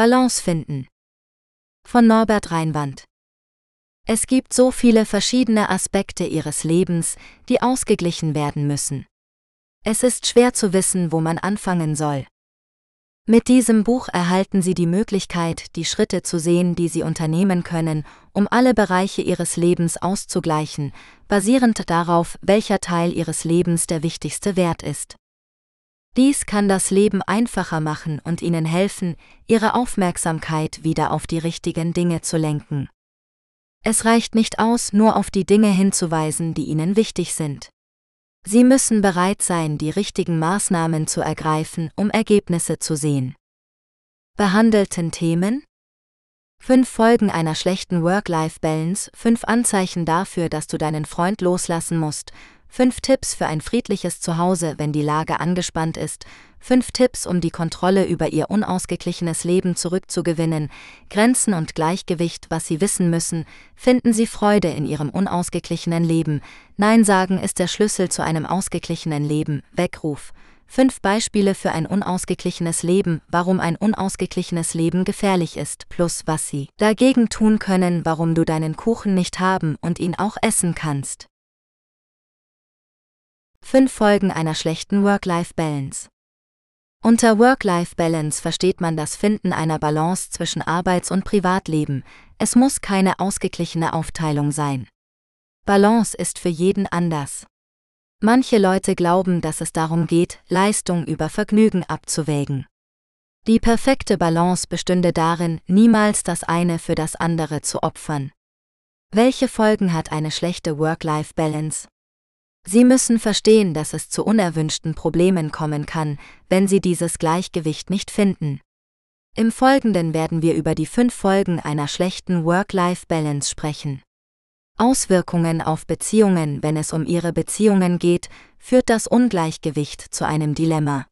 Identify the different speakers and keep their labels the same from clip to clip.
Speaker 1: Balance finden. Von Norbert Reinwand. Es gibt so viele verschiedene Aspekte Ihres Lebens, die ausgeglichen werden müssen. Es ist schwer zu wissen, wo man anfangen soll. Mit diesem Buch erhalten Sie die Möglichkeit, die Schritte zu sehen, die Sie unternehmen können, um alle Bereiche Ihres Lebens auszugleichen, basierend darauf, welcher Teil Ihres Lebens der wichtigste Wert ist. Dies kann das Leben einfacher machen und Ihnen helfen, Ihre Aufmerksamkeit wieder auf die richtigen Dinge zu lenken. Es reicht nicht aus, nur auf die Dinge hinzuweisen, die Ihnen wichtig sind. Sie müssen bereit sein, die richtigen Maßnahmen zu ergreifen, um Ergebnisse zu sehen. Behandelten Themen? Fünf Folgen einer schlechten Work-Life-Balance, fünf Anzeichen dafür, dass du deinen Freund loslassen musst, fünf Tipps für ein friedliches Zuhause, wenn die Lage angespannt ist, fünf Tipps, um die Kontrolle über ihr unausgeglichenes Leben zurückzugewinnen, Grenzen und Gleichgewicht, was sie wissen müssen, finden sie Freude in ihrem unausgeglichenen Leben, Nein sagen ist der Schlüssel zu einem ausgeglichenen Leben, Weckruf. Fünf Beispiele für ein unausgeglichenes Leben, warum ein unausgeglichenes Leben gefährlich ist, plus was sie dagegen tun können, warum du deinen Kuchen nicht haben und ihn auch essen kannst. Fünf Folgen einer schlechten Work-Life-Balance. Unter Work-Life-Balance versteht man das Finden einer Balance zwischen Arbeits- und Privatleben. Es muss keine ausgeglichene Aufteilung sein. Balance ist für jeden anders. Manche Leute glauben, dass es darum geht, Leistung über Vergnügen abzuwägen. Die perfekte Balance bestünde darin, niemals das eine für das andere zu opfern. Welche Folgen hat eine schlechte Work-Life-Balance? Sie müssen verstehen, dass es zu unerwünschten Problemen kommen kann, wenn Sie dieses Gleichgewicht nicht finden. Im Folgenden werden wir über die fünf Folgen einer schlechten Work-Life-Balance sprechen. Auswirkungen auf Beziehungen Wenn es um Ihre Beziehungen geht, führt das Ungleichgewicht zu einem Dilemma.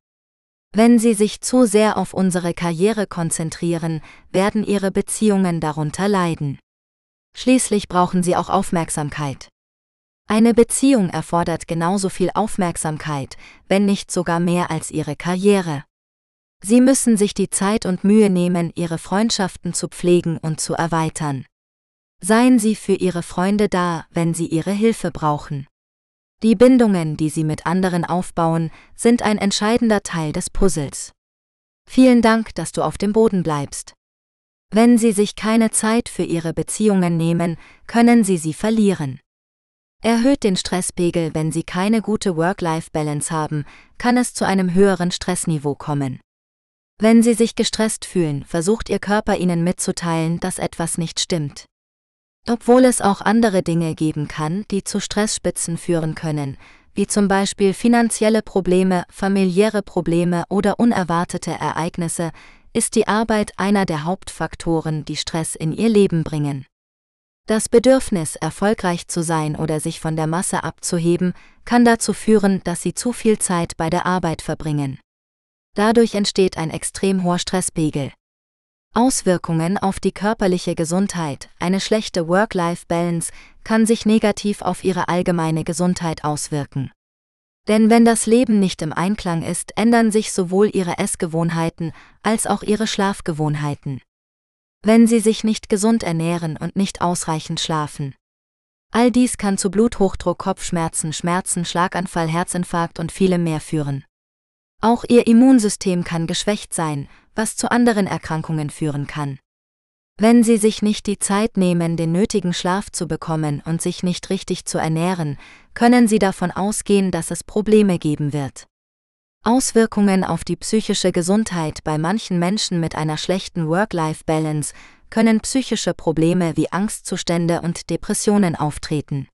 Speaker 1: Wenn Sie sich zu sehr auf unsere Karriere konzentrieren, werden Ihre Beziehungen darunter leiden. Schließlich brauchen Sie auch Aufmerksamkeit. Eine Beziehung erfordert genauso viel Aufmerksamkeit, wenn nicht sogar mehr als ihre Karriere. Sie müssen sich die Zeit und Mühe nehmen, ihre Freundschaften zu pflegen und zu erweitern. Seien Sie für Ihre Freunde da, wenn Sie Ihre Hilfe brauchen. Die Bindungen, die Sie mit anderen aufbauen, sind ein entscheidender Teil des Puzzles. Vielen Dank, dass du auf dem Boden bleibst. Wenn Sie sich keine Zeit für Ihre Beziehungen nehmen, können Sie sie verlieren. Erhöht den Stresspegel, wenn Sie keine gute Work-Life-Balance haben, kann es zu einem höheren Stressniveau kommen. Wenn Sie sich gestresst fühlen, versucht Ihr Körper Ihnen mitzuteilen, dass etwas nicht stimmt. Obwohl es auch andere Dinge geben kann, die zu Stressspitzen führen können, wie zum Beispiel finanzielle Probleme, familiäre Probleme oder unerwartete Ereignisse, ist die Arbeit einer der Hauptfaktoren, die Stress in Ihr Leben bringen. Das Bedürfnis, erfolgreich zu sein oder sich von der Masse abzuheben, kann dazu führen, dass sie zu viel Zeit bei der Arbeit verbringen. Dadurch entsteht ein extrem hoher Stresspegel. Auswirkungen auf die körperliche Gesundheit, eine schlechte Work-Life-Balance kann sich negativ auf ihre allgemeine Gesundheit auswirken. Denn wenn das Leben nicht im Einklang ist, ändern sich sowohl ihre Essgewohnheiten als auch ihre Schlafgewohnheiten wenn sie sich nicht gesund ernähren und nicht ausreichend schlafen. All dies kann zu Bluthochdruck, Kopfschmerzen, Schmerzen, Schlaganfall, Herzinfarkt und vielem mehr führen. Auch ihr Immunsystem kann geschwächt sein, was zu anderen Erkrankungen führen kann. Wenn Sie sich nicht die Zeit nehmen, den nötigen Schlaf zu bekommen und sich nicht richtig zu ernähren, können Sie davon ausgehen, dass es Probleme geben wird. Auswirkungen auf die psychische Gesundheit bei manchen Menschen mit einer schlechten Work-Life-Balance können psychische Probleme wie Angstzustände und Depressionen auftreten.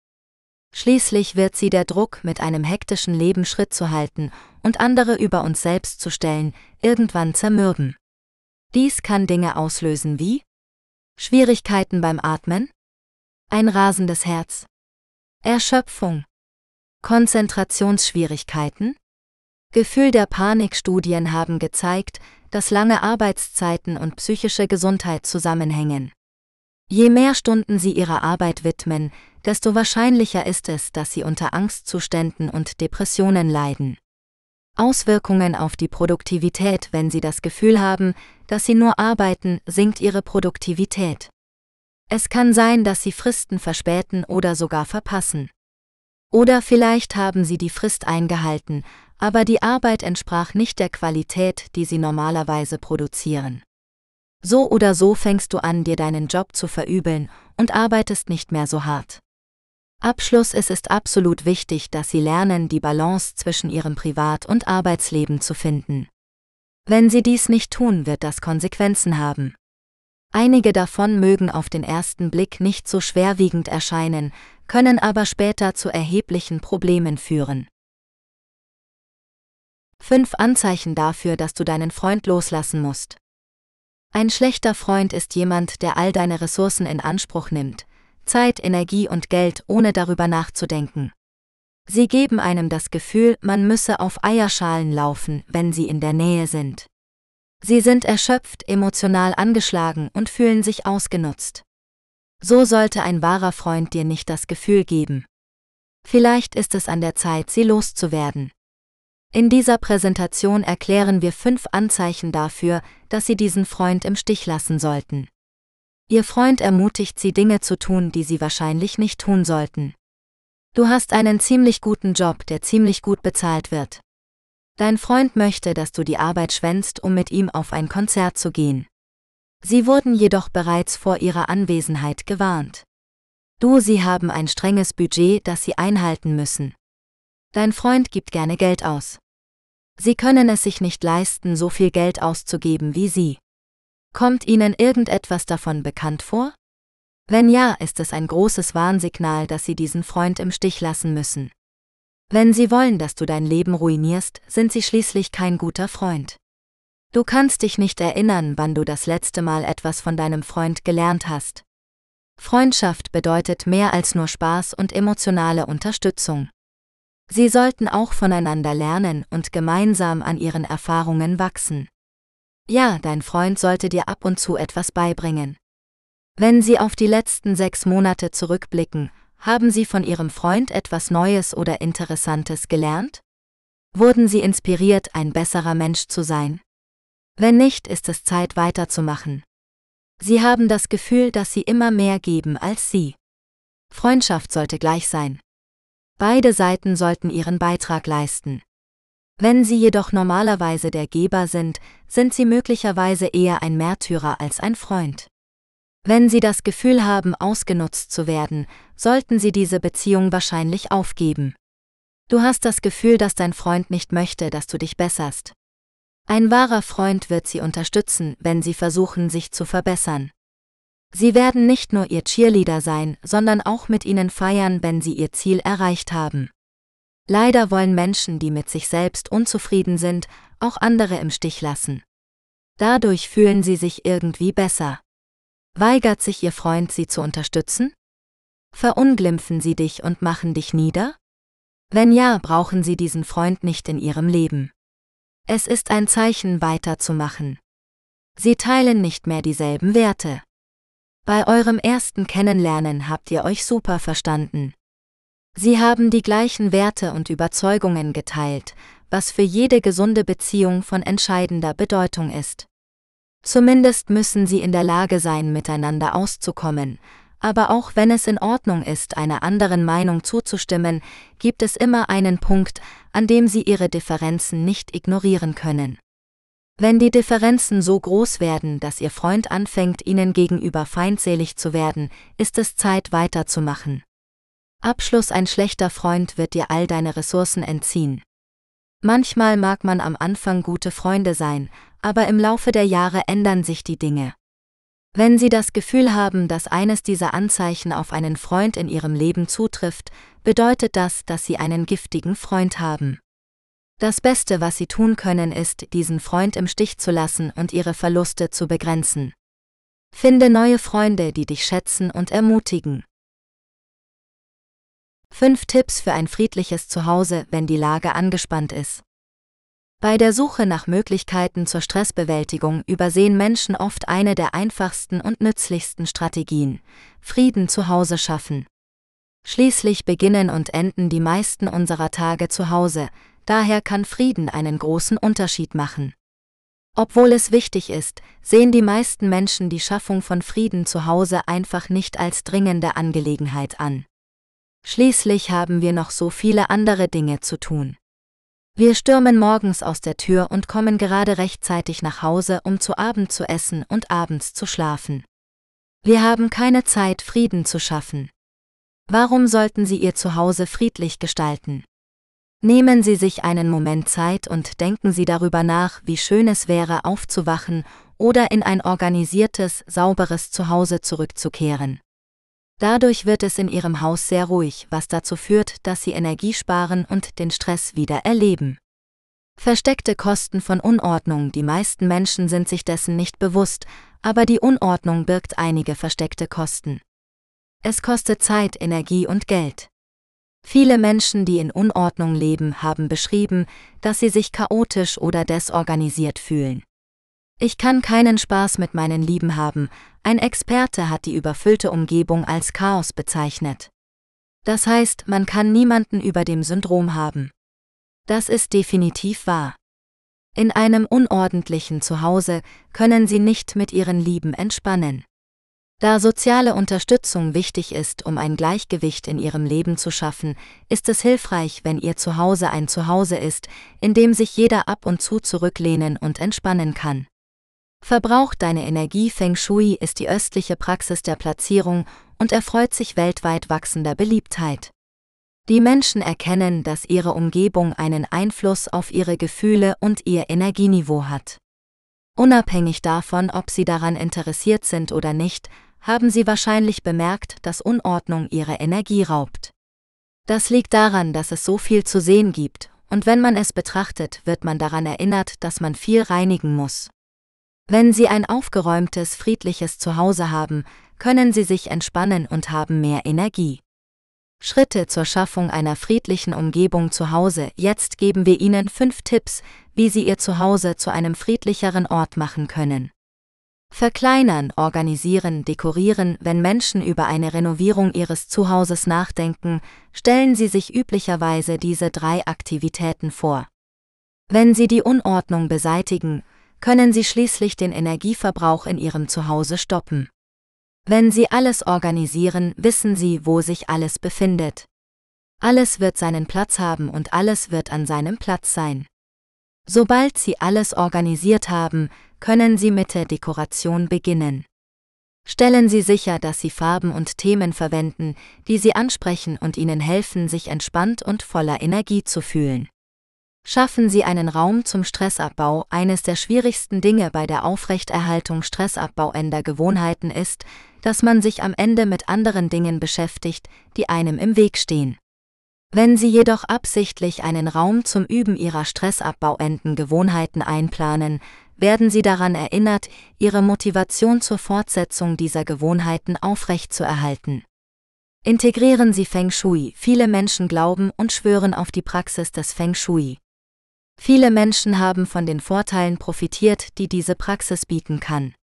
Speaker 1: Schließlich wird sie der Druck, mit einem hektischen Leben Schritt zu halten und andere über uns selbst zu stellen, irgendwann zermürben. Dies kann Dinge auslösen wie Schwierigkeiten beim Atmen, ein rasendes Herz, Erschöpfung, Konzentrationsschwierigkeiten, Gefühl der Panikstudien haben gezeigt, dass lange Arbeitszeiten und psychische Gesundheit zusammenhängen. Je mehr Stunden Sie Ihrer Arbeit widmen, desto wahrscheinlicher ist es, dass Sie unter Angstzuständen und Depressionen leiden. Auswirkungen auf die Produktivität, wenn Sie das Gefühl haben, dass sie nur arbeiten, sinkt ihre Produktivität. Es kann sein, dass sie Fristen verspäten oder sogar verpassen. Oder vielleicht haben sie die Frist eingehalten, aber die Arbeit entsprach nicht der Qualität, die sie normalerweise produzieren. So oder so fängst du an, dir deinen Job zu verübeln und arbeitest nicht mehr so hart. Abschluss Es ist absolut wichtig, dass Sie lernen, die Balance zwischen Ihrem Privat- und Arbeitsleben zu finden. Wenn Sie dies nicht tun, wird das Konsequenzen haben. Einige davon mögen auf den ersten Blick nicht so schwerwiegend erscheinen, können aber später zu erheblichen Problemen führen. 5 Anzeichen dafür, dass du deinen Freund loslassen musst. Ein schlechter Freund ist jemand, der all deine Ressourcen in Anspruch nimmt, Zeit, Energie und Geld, ohne darüber nachzudenken. Sie geben einem das Gefühl, man müsse auf Eierschalen laufen, wenn sie in der Nähe sind. Sie sind erschöpft, emotional angeschlagen und fühlen sich ausgenutzt. So sollte ein wahrer Freund dir nicht das Gefühl geben. Vielleicht ist es an der Zeit, sie loszuwerden. In dieser Präsentation erklären wir fünf Anzeichen dafür, dass Sie diesen Freund im Stich lassen sollten. Ihr Freund ermutigt Sie, Dinge zu tun, die Sie wahrscheinlich nicht tun sollten. Du hast einen ziemlich guten Job, der ziemlich gut bezahlt wird. Dein Freund möchte, dass du die Arbeit schwänzt, um mit ihm auf ein Konzert zu gehen. Sie wurden jedoch bereits vor ihrer Anwesenheit gewarnt. Du, sie haben ein strenges Budget, das sie einhalten müssen. Dein Freund gibt gerne Geld aus. Sie können es sich nicht leisten, so viel Geld auszugeben wie sie. Kommt Ihnen irgendetwas davon bekannt vor? Wenn ja, ist es ein großes Warnsignal, dass Sie diesen Freund im Stich lassen müssen. Wenn sie wollen, dass du dein Leben ruinierst, sind sie schließlich kein guter Freund. Du kannst dich nicht erinnern, wann du das letzte Mal etwas von deinem Freund gelernt hast. Freundschaft bedeutet mehr als nur Spaß und emotionale Unterstützung. Sie sollten auch voneinander lernen und gemeinsam an ihren Erfahrungen wachsen. Ja, dein Freund sollte dir ab und zu etwas beibringen. Wenn Sie auf die letzten sechs Monate zurückblicken, haben Sie von Ihrem Freund etwas Neues oder Interessantes gelernt? Wurden Sie inspiriert, ein besserer Mensch zu sein? Wenn nicht, ist es Zeit weiterzumachen. Sie haben das Gefühl, dass Sie immer mehr geben als Sie. Freundschaft sollte gleich sein. Beide Seiten sollten ihren Beitrag leisten. Wenn Sie jedoch normalerweise der Geber sind, sind Sie möglicherweise eher ein Märtyrer als ein Freund. Wenn Sie das Gefühl haben, ausgenutzt zu werden, sollten Sie diese Beziehung wahrscheinlich aufgeben. Du hast das Gefühl, dass dein Freund nicht möchte, dass du dich besserst. Ein wahrer Freund wird Sie unterstützen, wenn Sie versuchen, sich zu verbessern. Sie werden nicht nur Ihr Cheerleader sein, sondern auch mit Ihnen feiern, wenn Sie Ihr Ziel erreicht haben. Leider wollen Menschen, die mit sich selbst unzufrieden sind, auch andere im Stich lassen. Dadurch fühlen sie sich irgendwie besser. Weigert sich Ihr Freund, Sie zu unterstützen? Verunglimpfen Sie dich und machen dich nieder? Wenn ja, brauchen Sie diesen Freund nicht in Ihrem Leben. Es ist ein Zeichen, weiterzumachen. Sie teilen nicht mehr dieselben Werte. Bei eurem ersten Kennenlernen habt ihr euch super verstanden. Sie haben die gleichen Werte und Überzeugungen geteilt, was für jede gesunde Beziehung von entscheidender Bedeutung ist. Zumindest müssen sie in der Lage sein, miteinander auszukommen, aber auch wenn es in Ordnung ist, einer anderen Meinung zuzustimmen, gibt es immer einen Punkt, an dem sie ihre Differenzen nicht ignorieren können. Wenn die Differenzen so groß werden, dass ihr Freund anfängt, ihnen gegenüber feindselig zu werden, ist es Zeit weiterzumachen. Abschluss Ein schlechter Freund wird dir all deine Ressourcen entziehen. Manchmal mag man am Anfang gute Freunde sein, aber im Laufe der Jahre ändern sich die Dinge. Wenn Sie das Gefühl haben, dass eines dieser Anzeichen auf einen Freund in Ihrem Leben zutrifft, bedeutet das, dass Sie einen giftigen Freund haben. Das Beste, was Sie tun können, ist, diesen Freund im Stich zu lassen und Ihre Verluste zu begrenzen. Finde neue Freunde, die dich schätzen und ermutigen. 5 Tipps für ein friedliches Zuhause, wenn die Lage angespannt ist. Bei der Suche nach Möglichkeiten zur Stressbewältigung übersehen Menschen oft eine der einfachsten und nützlichsten Strategien, Frieden zu Hause schaffen. Schließlich beginnen und enden die meisten unserer Tage zu Hause, daher kann Frieden einen großen Unterschied machen. Obwohl es wichtig ist, sehen die meisten Menschen die Schaffung von Frieden zu Hause einfach nicht als dringende Angelegenheit an. Schließlich haben wir noch so viele andere Dinge zu tun. Wir stürmen morgens aus der Tür und kommen gerade rechtzeitig nach Hause, um zu Abend zu essen und abends zu schlafen. Wir haben keine Zeit, Frieden zu schaffen. Warum sollten Sie Ihr Zuhause friedlich gestalten? Nehmen Sie sich einen Moment Zeit und denken Sie darüber nach, wie schön es wäre, aufzuwachen oder in ein organisiertes, sauberes Zuhause zurückzukehren. Dadurch wird es in Ihrem Haus sehr ruhig, was dazu führt, dass Sie Energie sparen und den Stress wieder erleben. Versteckte Kosten von Unordnung, die meisten Menschen sind sich dessen nicht bewusst, aber die Unordnung birgt einige versteckte Kosten. Es kostet Zeit, Energie und Geld. Viele Menschen, die in Unordnung leben, haben beschrieben, dass sie sich chaotisch oder desorganisiert fühlen. Ich kann keinen Spaß mit meinen Lieben haben, ein Experte hat die überfüllte Umgebung als Chaos bezeichnet. Das heißt, man kann niemanden über dem Syndrom haben. Das ist definitiv wahr. In einem unordentlichen Zuhause können Sie nicht mit Ihren Lieben entspannen. Da soziale Unterstützung wichtig ist, um ein Gleichgewicht in ihrem Leben zu schaffen, ist es hilfreich, wenn ihr Zuhause ein Zuhause ist, in dem sich jeder ab und zu zurücklehnen und entspannen kann. Verbraucht deine Energie Feng Shui ist die östliche Praxis der Platzierung und erfreut sich weltweit wachsender Beliebtheit. Die Menschen erkennen, dass ihre Umgebung einen Einfluss auf ihre Gefühle und ihr Energieniveau hat. Unabhängig davon, ob sie daran interessiert sind oder nicht, haben Sie wahrscheinlich bemerkt, dass Unordnung Ihre Energie raubt. Das liegt daran, dass es so viel zu sehen gibt, und wenn man es betrachtet, wird man daran erinnert, dass man viel reinigen muss. Wenn Sie ein aufgeräumtes, friedliches Zuhause haben, können Sie sich entspannen und haben mehr Energie. Schritte zur Schaffung einer friedlichen Umgebung zu Hause. Jetzt geben wir Ihnen fünf Tipps, wie Sie Ihr Zuhause zu einem friedlicheren Ort machen können. Verkleinern, organisieren, dekorieren, wenn Menschen über eine Renovierung ihres Zuhauses nachdenken, stellen sie sich üblicherweise diese drei Aktivitäten vor. Wenn sie die Unordnung beseitigen, können sie schließlich den Energieverbrauch in ihrem Zuhause stoppen. Wenn sie alles organisieren, wissen sie, wo sich alles befindet. Alles wird seinen Platz haben und alles wird an seinem Platz sein. Sobald Sie alles organisiert haben, können Sie mit der Dekoration beginnen. Stellen Sie sicher, dass Sie Farben und Themen verwenden, die Sie ansprechen und Ihnen helfen, sich entspannt und voller Energie zu fühlen. Schaffen Sie einen Raum zum Stressabbau. Eines der schwierigsten Dinge bei der Aufrechterhaltung stressabbauender Gewohnheiten ist, dass man sich am Ende mit anderen Dingen beschäftigt, die einem im Weg stehen. Wenn Sie jedoch absichtlich einen Raum zum Üben Ihrer stressabbauenden Gewohnheiten einplanen, werden Sie daran erinnert, Ihre Motivation zur Fortsetzung dieser Gewohnheiten aufrechtzuerhalten. Integrieren Sie Feng Shui. Viele Menschen glauben und schwören auf die Praxis des Feng Shui. Viele Menschen haben von den Vorteilen profitiert, die diese Praxis bieten kann.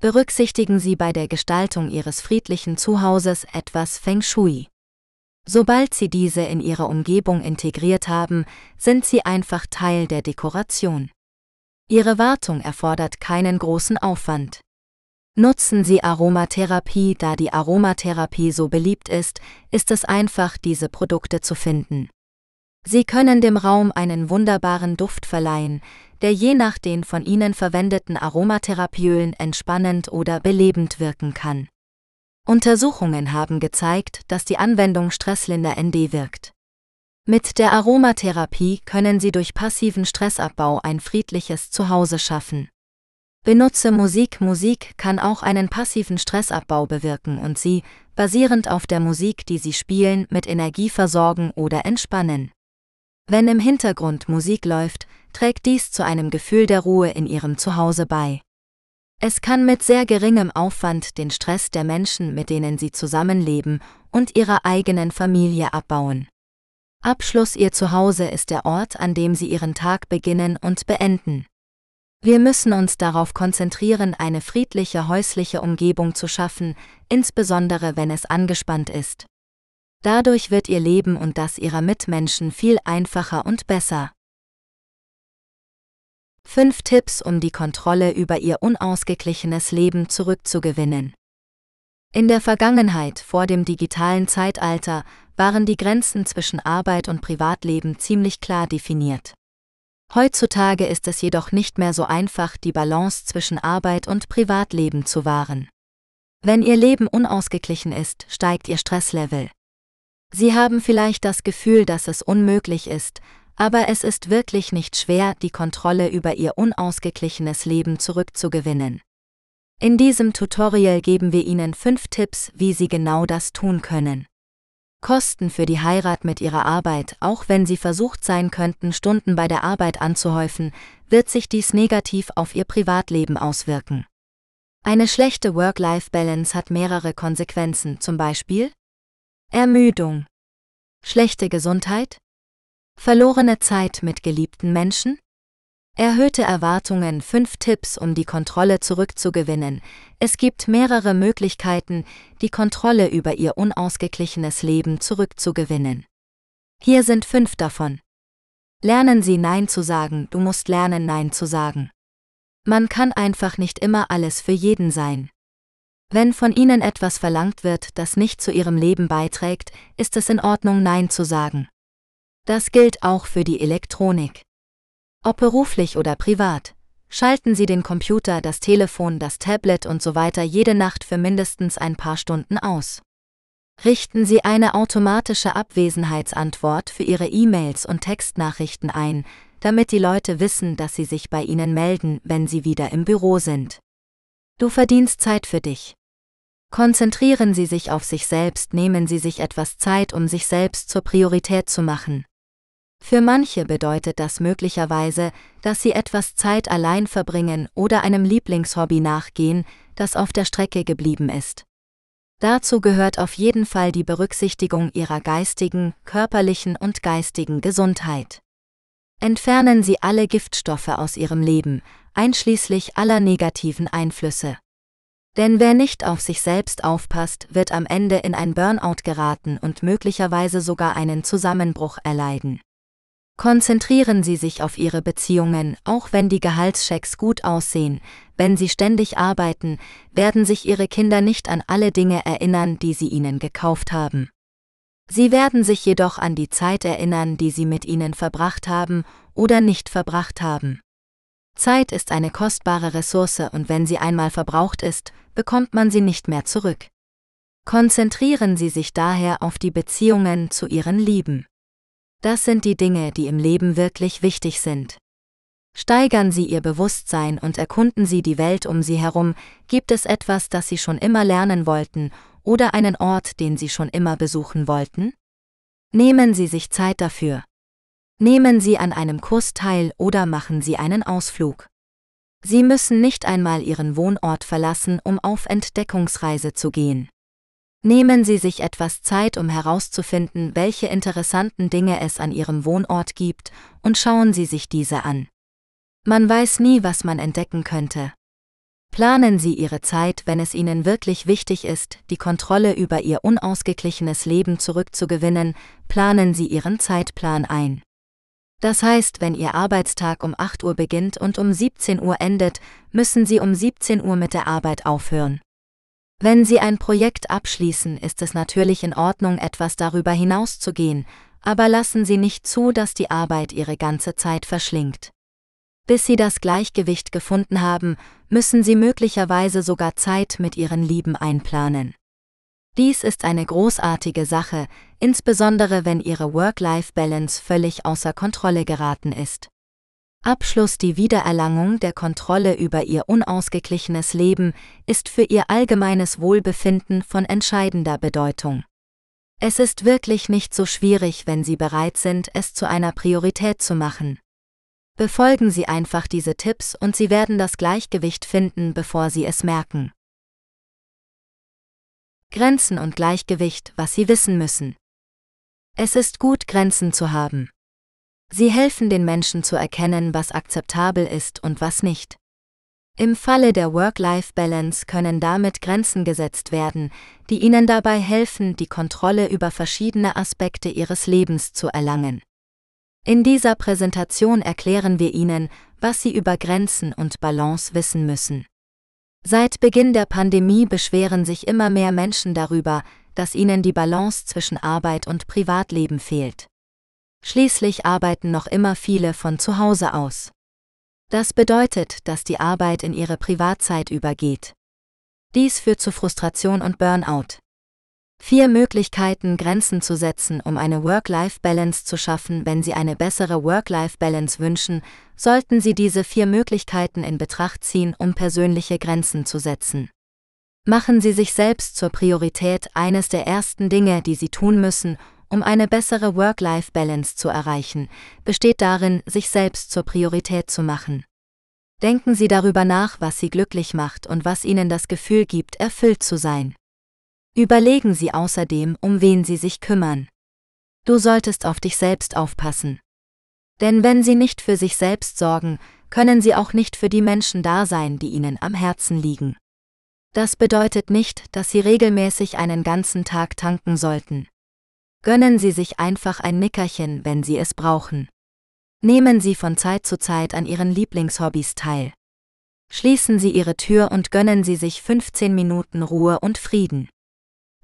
Speaker 1: Berücksichtigen Sie bei der Gestaltung Ihres friedlichen Zuhauses etwas Feng Shui. Sobald Sie diese in Ihre Umgebung integriert haben, sind Sie einfach Teil der Dekoration. Ihre Wartung erfordert keinen großen Aufwand. Nutzen Sie Aromatherapie, da die Aromatherapie so beliebt ist, ist es einfach, diese Produkte zu finden. Sie können dem Raum einen wunderbaren Duft verleihen, der je nach den von Ihnen verwendeten Aromatherapieölen entspannend oder belebend wirken kann. Untersuchungen haben gezeigt, dass die Anwendung Stresslinder ND wirkt. Mit der Aromatherapie können Sie durch passiven Stressabbau ein friedliches Zuhause schaffen. Benutze Musik. Musik kann auch einen passiven Stressabbau bewirken und Sie, basierend auf der Musik, die Sie spielen, mit Energie versorgen oder entspannen. Wenn im Hintergrund Musik läuft, trägt dies zu einem Gefühl der Ruhe in Ihrem Zuhause bei. Es kann mit sehr geringem Aufwand den Stress der Menschen, mit denen Sie zusammenleben, und Ihrer eigenen Familie abbauen. Abschluss Ihr Zuhause ist der Ort, an dem Sie Ihren Tag beginnen und beenden. Wir müssen uns darauf konzentrieren, eine friedliche häusliche Umgebung zu schaffen, insbesondere wenn es angespannt ist. Dadurch wird Ihr Leben und das Ihrer Mitmenschen viel einfacher und besser. 5 Tipps, um die Kontrolle über Ihr unausgeglichenes Leben zurückzugewinnen. In der Vergangenheit, vor dem digitalen Zeitalter, waren die Grenzen zwischen Arbeit und Privatleben ziemlich klar definiert. Heutzutage ist es jedoch nicht mehr so einfach, die Balance zwischen Arbeit und Privatleben zu wahren. Wenn Ihr Leben unausgeglichen ist, steigt Ihr Stresslevel. Sie haben vielleicht das Gefühl, dass es unmöglich ist, aber es ist wirklich nicht schwer, die Kontrolle über Ihr unausgeglichenes Leben zurückzugewinnen. In diesem Tutorial geben wir Ihnen fünf Tipps, wie Sie genau das tun können. Kosten für die Heirat mit ihrer Arbeit, auch wenn sie versucht sein könnten, Stunden bei der Arbeit anzuhäufen, wird sich dies negativ auf ihr Privatleben auswirken. Eine schlechte Work-Life-Balance hat mehrere Konsequenzen, zum Beispiel Ermüdung, schlechte Gesundheit, verlorene Zeit mit geliebten Menschen, Erhöhte Erwartungen 5 Tipps, um die Kontrolle zurückzugewinnen. Es gibt mehrere Möglichkeiten, die Kontrolle über Ihr unausgeglichenes Leben zurückzugewinnen. Hier sind fünf davon. Lernen Sie Nein zu sagen, du musst lernen Nein zu sagen. Man kann einfach nicht immer alles für jeden sein. Wenn von Ihnen etwas verlangt wird, das nicht zu Ihrem Leben beiträgt, ist es in Ordnung Nein zu sagen. Das gilt auch für die Elektronik. Ob beruflich oder privat, schalten Sie den Computer, das Telefon, das Tablet und so weiter jede Nacht für mindestens ein paar Stunden aus. Richten Sie eine automatische Abwesenheitsantwort für Ihre E-Mails und Textnachrichten ein, damit die Leute wissen, dass sie sich bei Ihnen melden, wenn Sie wieder im Büro sind. Du verdienst Zeit für dich. Konzentrieren Sie sich auf sich selbst, nehmen Sie sich etwas Zeit, um sich selbst zur Priorität zu machen. Für manche bedeutet das möglicherweise, dass sie etwas Zeit allein verbringen oder einem Lieblingshobby nachgehen, das auf der Strecke geblieben ist. Dazu gehört auf jeden Fall die Berücksichtigung ihrer geistigen, körperlichen und geistigen Gesundheit. Entfernen Sie alle Giftstoffe aus Ihrem Leben, einschließlich aller negativen Einflüsse. Denn wer nicht auf sich selbst aufpasst, wird am Ende in ein Burnout geraten und möglicherweise sogar einen Zusammenbruch erleiden. Konzentrieren Sie sich auf Ihre Beziehungen, auch wenn die Gehaltschecks gut aussehen, wenn Sie ständig arbeiten, werden sich Ihre Kinder nicht an alle Dinge erinnern, die Sie ihnen gekauft haben. Sie werden sich jedoch an die Zeit erinnern, die Sie mit ihnen verbracht haben oder nicht verbracht haben. Zeit ist eine kostbare Ressource und wenn sie einmal verbraucht ist, bekommt man sie nicht mehr zurück. Konzentrieren Sie sich daher auf die Beziehungen zu Ihren Lieben. Das sind die Dinge, die im Leben wirklich wichtig sind. Steigern Sie Ihr Bewusstsein und erkunden Sie die Welt um Sie herum, gibt es etwas, das Sie schon immer lernen wollten, oder einen Ort, den Sie schon immer besuchen wollten? Nehmen Sie sich Zeit dafür. Nehmen Sie an einem Kurs teil oder machen Sie einen Ausflug. Sie müssen nicht einmal Ihren Wohnort verlassen, um auf Entdeckungsreise zu gehen. Nehmen Sie sich etwas Zeit, um herauszufinden, welche interessanten Dinge es an Ihrem Wohnort gibt, und schauen Sie sich diese an. Man weiß nie, was man entdecken könnte. Planen Sie Ihre Zeit, wenn es Ihnen wirklich wichtig ist, die Kontrolle über Ihr unausgeglichenes Leben zurückzugewinnen, planen Sie Ihren Zeitplan ein. Das heißt, wenn Ihr Arbeitstag um 8 Uhr beginnt und um 17 Uhr endet, müssen Sie um 17 Uhr mit der Arbeit aufhören. Wenn Sie ein Projekt abschließen, ist es natürlich in Ordnung, etwas darüber hinauszugehen, aber lassen Sie nicht zu, dass die Arbeit Ihre ganze Zeit verschlingt. Bis Sie das Gleichgewicht gefunden haben, müssen Sie möglicherweise sogar Zeit mit Ihren Lieben einplanen. Dies ist eine großartige Sache, insbesondere wenn Ihre Work-Life-Balance völlig außer Kontrolle geraten ist. Abschluss Die Wiedererlangung der Kontrolle über ihr unausgeglichenes Leben ist für ihr allgemeines Wohlbefinden von entscheidender Bedeutung. Es ist wirklich nicht so schwierig, wenn Sie bereit sind, es zu einer Priorität zu machen. Befolgen Sie einfach diese Tipps und Sie werden das Gleichgewicht finden, bevor Sie es merken. Grenzen und Gleichgewicht, was Sie wissen müssen. Es ist gut, Grenzen zu haben. Sie helfen den Menschen zu erkennen, was akzeptabel ist und was nicht. Im Falle der Work-Life-Balance können damit Grenzen gesetzt werden, die Ihnen dabei helfen, die Kontrolle über verschiedene Aspekte Ihres Lebens zu erlangen. In dieser Präsentation erklären wir Ihnen, was Sie über Grenzen und Balance wissen müssen. Seit Beginn der Pandemie beschweren sich immer mehr Menschen darüber, dass ihnen die Balance zwischen Arbeit und Privatleben fehlt. Schließlich arbeiten noch immer viele von zu Hause aus. Das bedeutet, dass die Arbeit in ihre Privatzeit übergeht. Dies führt zu Frustration und Burnout. Vier Möglichkeiten, Grenzen zu setzen, um eine Work-Life-Balance zu schaffen. Wenn Sie eine bessere Work-Life-Balance wünschen, sollten Sie diese vier Möglichkeiten in Betracht ziehen, um persönliche Grenzen zu setzen. Machen Sie sich selbst zur Priorität eines der ersten Dinge, die Sie tun müssen, um eine bessere Work-Life-Balance zu erreichen, besteht darin, sich selbst zur Priorität zu machen. Denken Sie darüber nach, was Sie glücklich macht und was Ihnen das Gefühl gibt, erfüllt zu sein. Überlegen Sie außerdem, um wen Sie sich kümmern. Du solltest auf dich selbst aufpassen. Denn wenn Sie nicht für sich selbst sorgen, können Sie auch nicht für die Menschen da sein, die Ihnen am Herzen liegen. Das bedeutet nicht, dass Sie regelmäßig einen ganzen Tag tanken sollten. Gönnen Sie sich einfach ein Nickerchen, wenn Sie es brauchen. Nehmen Sie von Zeit zu Zeit an Ihren Lieblingshobbys teil. Schließen Sie Ihre Tür und gönnen Sie sich 15 Minuten Ruhe und Frieden.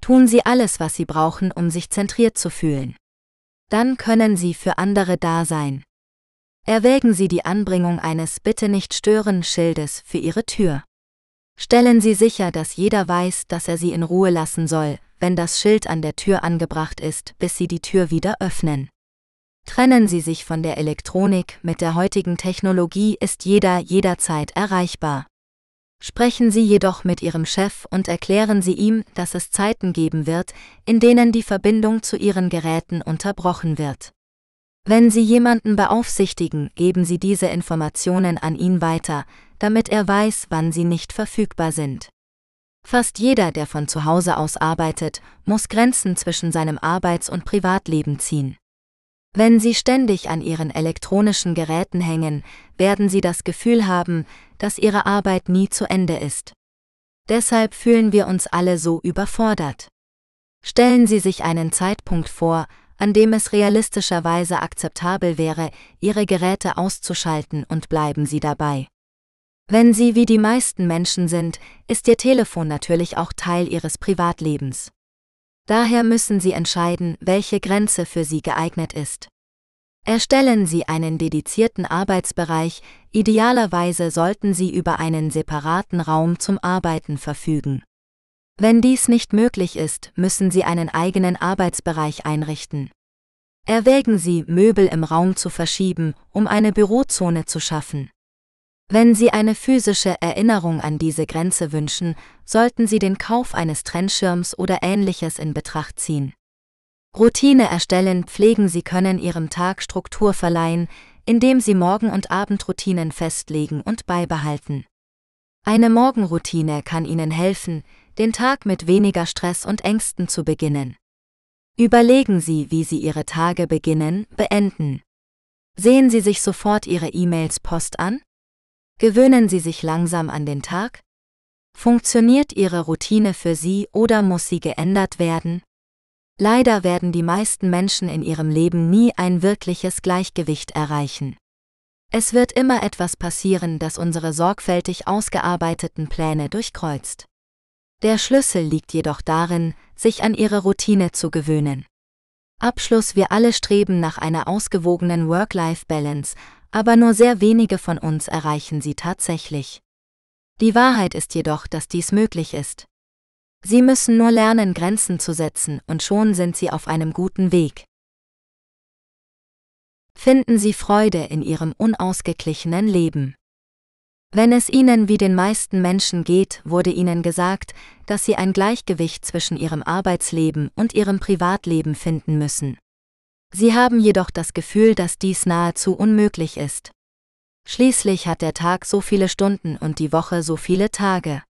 Speaker 1: Tun Sie alles, was Sie brauchen, um sich zentriert zu fühlen. Dann können Sie für andere da sein. Erwägen Sie die Anbringung eines Bitte nicht stören Schildes für Ihre Tür. Stellen Sie sicher, dass jeder weiß, dass er Sie in Ruhe lassen soll, wenn das Schild an der Tür angebracht ist, bis Sie die Tür wieder öffnen. Trennen Sie sich von der Elektronik, mit der heutigen Technologie ist jeder jederzeit erreichbar. Sprechen Sie jedoch mit Ihrem Chef und erklären Sie ihm, dass es Zeiten geben wird, in denen die Verbindung zu Ihren Geräten unterbrochen wird. Wenn Sie jemanden beaufsichtigen, geben Sie diese Informationen an ihn weiter, damit er weiß, wann sie nicht verfügbar sind. Fast jeder, der von zu Hause aus arbeitet, muss Grenzen zwischen seinem Arbeits- und Privatleben ziehen. Wenn Sie ständig an Ihren elektronischen Geräten hängen, werden Sie das Gefühl haben, dass Ihre Arbeit nie zu Ende ist. Deshalb fühlen wir uns alle so überfordert. Stellen Sie sich einen Zeitpunkt vor, an dem es realistischerweise akzeptabel wäre, Ihre Geräte auszuschalten und bleiben Sie dabei. Wenn Sie wie die meisten Menschen sind, ist Ihr Telefon natürlich auch Teil Ihres Privatlebens. Daher müssen Sie entscheiden, welche Grenze für Sie geeignet ist. Erstellen Sie einen dedizierten Arbeitsbereich, idealerweise sollten Sie über einen separaten Raum zum Arbeiten verfügen. Wenn dies nicht möglich ist, müssen Sie einen eigenen Arbeitsbereich einrichten. Erwägen Sie, Möbel im Raum zu verschieben, um eine Bürozone zu schaffen. Wenn Sie eine physische Erinnerung an diese Grenze wünschen, sollten Sie den Kauf eines Trennschirms oder ähnliches in Betracht ziehen. Routine erstellen, pflegen Sie können Ihrem Tag Struktur verleihen, indem Sie Morgen- und Abendroutinen festlegen und beibehalten. Eine Morgenroutine kann Ihnen helfen, den Tag mit weniger Stress und Ängsten zu beginnen. Überlegen Sie, wie Sie Ihre Tage beginnen, beenden. Sehen Sie sich sofort Ihre E-Mails Post an? Gewöhnen Sie sich langsam an den Tag? Funktioniert Ihre Routine für Sie oder muss sie geändert werden? Leider werden die meisten Menschen in ihrem Leben nie ein wirkliches Gleichgewicht erreichen. Es wird immer etwas passieren, das unsere sorgfältig ausgearbeiteten Pläne durchkreuzt. Der Schlüssel liegt jedoch darin, sich an ihre Routine zu gewöhnen. Abschluss Wir alle streben nach einer ausgewogenen Work-Life-Balance, aber nur sehr wenige von uns erreichen sie tatsächlich. Die Wahrheit ist jedoch, dass dies möglich ist. Sie müssen nur lernen, Grenzen zu setzen, und schon sind Sie auf einem guten Weg. Finden Sie Freude in Ihrem unausgeglichenen Leben. Wenn es Ihnen wie den meisten Menschen geht, wurde Ihnen gesagt, dass Sie ein Gleichgewicht zwischen Ihrem Arbeitsleben und Ihrem Privatleben finden müssen. Sie haben jedoch das Gefühl, dass dies nahezu unmöglich ist. Schließlich hat der Tag so viele Stunden und die Woche so viele Tage.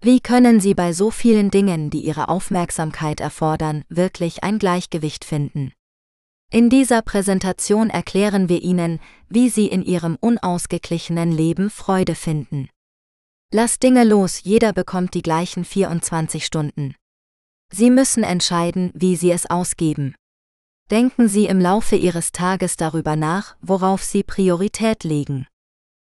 Speaker 1: Wie können Sie bei so vielen Dingen, die Ihre Aufmerksamkeit erfordern, wirklich ein Gleichgewicht finden? In dieser Präsentation erklären wir Ihnen, wie Sie in Ihrem unausgeglichenen Leben Freude finden. Lass Dinge los, jeder bekommt die gleichen 24 Stunden. Sie müssen entscheiden, wie Sie es ausgeben. Denken Sie im Laufe Ihres Tages darüber nach, worauf Sie Priorität legen.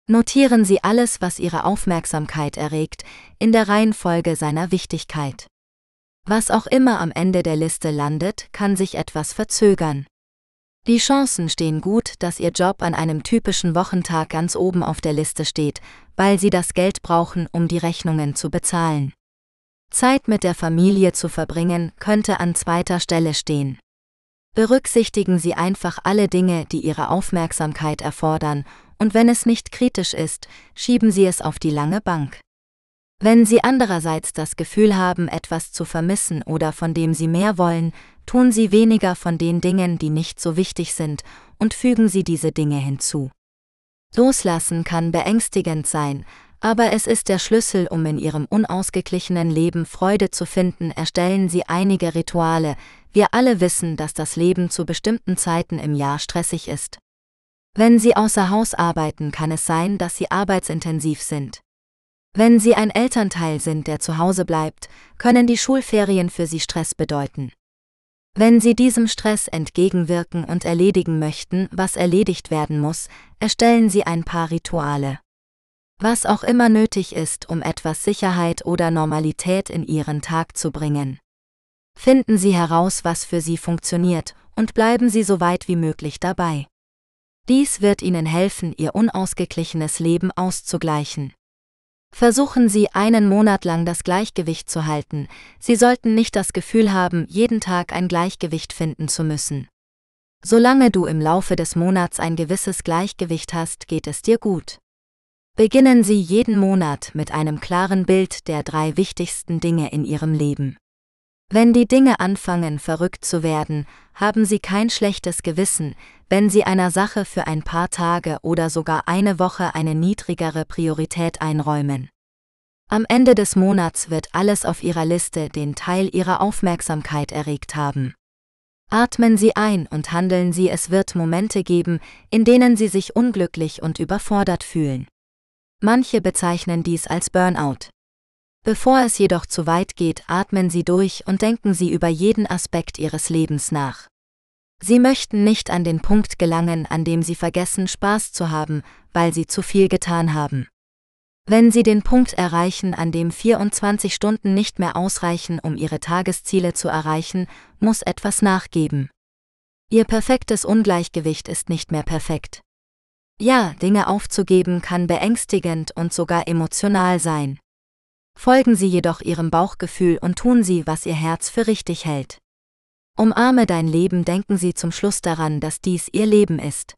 Speaker 1: Notieren Sie alles, was Ihre Aufmerksamkeit erregt, in der Reihenfolge seiner Wichtigkeit. Was auch immer am Ende der Liste landet, kann sich etwas verzögern. Die Chancen stehen gut, dass Ihr Job an einem typischen Wochentag ganz oben auf der Liste steht, weil Sie das Geld brauchen, um die Rechnungen zu bezahlen. Zeit mit der Familie zu verbringen könnte an zweiter Stelle stehen. Berücksichtigen Sie einfach alle Dinge, die Ihre Aufmerksamkeit erfordern, und wenn es nicht kritisch ist, schieben Sie es auf die lange Bank. Wenn Sie andererseits das Gefühl haben, etwas zu vermissen oder von dem Sie mehr wollen, tun Sie weniger von den Dingen, die nicht so wichtig sind, und fügen Sie diese Dinge hinzu. Loslassen kann beängstigend sein, aber es ist der Schlüssel, um in Ihrem unausgeglichenen Leben Freude zu finden. Erstellen Sie einige Rituale. Wir alle wissen, dass das Leben zu bestimmten Zeiten im Jahr stressig ist. Wenn Sie außer Haus arbeiten, kann es sein, dass Sie arbeitsintensiv sind. Wenn Sie ein Elternteil sind, der zu Hause bleibt, können die Schulferien für Sie Stress bedeuten. Wenn Sie diesem Stress entgegenwirken und erledigen möchten, was erledigt werden muss, erstellen Sie ein paar Rituale. Was auch immer nötig ist, um etwas Sicherheit oder Normalität in Ihren Tag zu bringen. Finden Sie heraus, was für Sie funktioniert, und bleiben Sie so weit wie möglich dabei. Dies wird Ihnen helfen, Ihr unausgeglichenes Leben auszugleichen. Versuchen Sie einen Monat lang das Gleichgewicht zu halten. Sie sollten nicht das Gefühl haben, jeden Tag ein Gleichgewicht finden zu müssen. Solange du im Laufe des Monats ein gewisses Gleichgewicht hast, geht es dir gut. Beginnen Sie jeden Monat mit einem klaren Bild der drei wichtigsten Dinge in Ihrem Leben. Wenn die Dinge anfangen verrückt zu werden, haben Sie kein schlechtes Gewissen, wenn Sie einer Sache für ein paar Tage oder sogar eine Woche eine niedrigere Priorität einräumen. Am Ende des Monats wird alles auf Ihrer Liste den Teil Ihrer Aufmerksamkeit erregt haben. Atmen Sie ein und handeln Sie, es wird Momente geben, in denen Sie sich unglücklich und überfordert fühlen. Manche bezeichnen dies als Burnout. Bevor es jedoch zu weit geht, atmen Sie durch und denken Sie über jeden Aspekt Ihres Lebens nach. Sie möchten nicht an den Punkt gelangen, an dem Sie vergessen, Spaß zu haben, weil Sie zu viel getan haben. Wenn Sie den Punkt erreichen, an dem 24 Stunden nicht mehr ausreichen, um Ihre Tagesziele zu erreichen, muss etwas nachgeben. Ihr perfektes Ungleichgewicht ist nicht mehr perfekt. Ja, Dinge aufzugeben kann beängstigend und sogar emotional sein. Folgen Sie jedoch Ihrem Bauchgefühl und tun Sie, was Ihr Herz für richtig hält. Umarme dein Leben, denken Sie zum Schluss daran, dass dies Ihr Leben ist.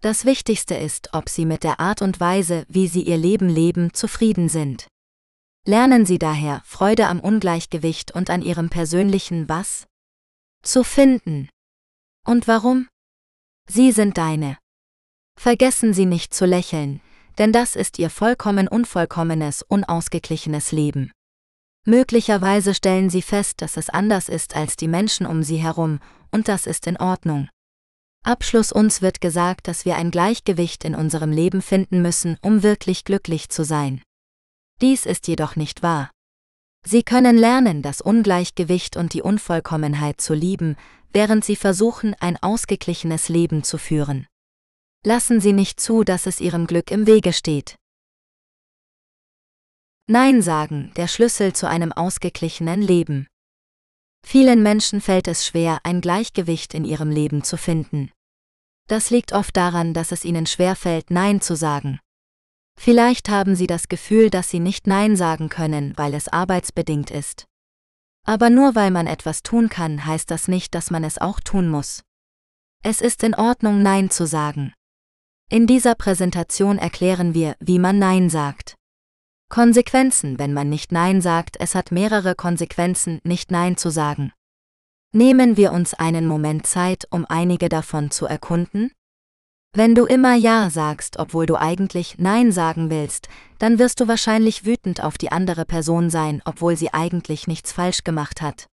Speaker 1: Das Wichtigste ist, ob Sie mit der Art und Weise, wie Sie Ihr Leben leben, zufrieden sind. Lernen Sie daher, Freude am Ungleichgewicht und an Ihrem persönlichen Was zu finden. Und warum? Sie sind deine. Vergessen Sie nicht zu lächeln, denn das ist Ihr vollkommen unvollkommenes, unausgeglichenes Leben. Möglicherweise stellen sie fest, dass es anders ist als die Menschen um sie herum, und das ist in Ordnung. Abschluss uns wird gesagt, dass wir ein Gleichgewicht in unserem Leben finden müssen, um wirklich glücklich zu sein. Dies ist jedoch nicht wahr. Sie können lernen, das Ungleichgewicht und die Unvollkommenheit zu lieben, während sie versuchen, ein ausgeglichenes Leben zu führen. Lassen Sie nicht zu, dass es Ihrem Glück im Wege steht. Nein sagen, der Schlüssel zu einem ausgeglichenen Leben. Vielen Menschen fällt es schwer, ein Gleichgewicht in ihrem Leben zu finden. Das liegt oft daran, dass es ihnen schwerfällt, Nein zu sagen. Vielleicht haben sie das Gefühl, dass sie nicht Nein sagen können, weil es arbeitsbedingt ist. Aber nur weil man etwas tun kann, heißt das nicht, dass man es auch tun muss. Es ist in Ordnung, Nein zu sagen. In dieser Präsentation erklären wir, wie man Nein sagt. Konsequenzen, wenn man nicht Nein sagt, es hat mehrere Konsequenzen, nicht Nein zu sagen. Nehmen wir uns einen Moment Zeit, um einige davon zu erkunden? Wenn du immer Ja sagst, obwohl du eigentlich Nein sagen willst, dann wirst du wahrscheinlich wütend auf die andere Person sein, obwohl sie eigentlich nichts falsch gemacht hat.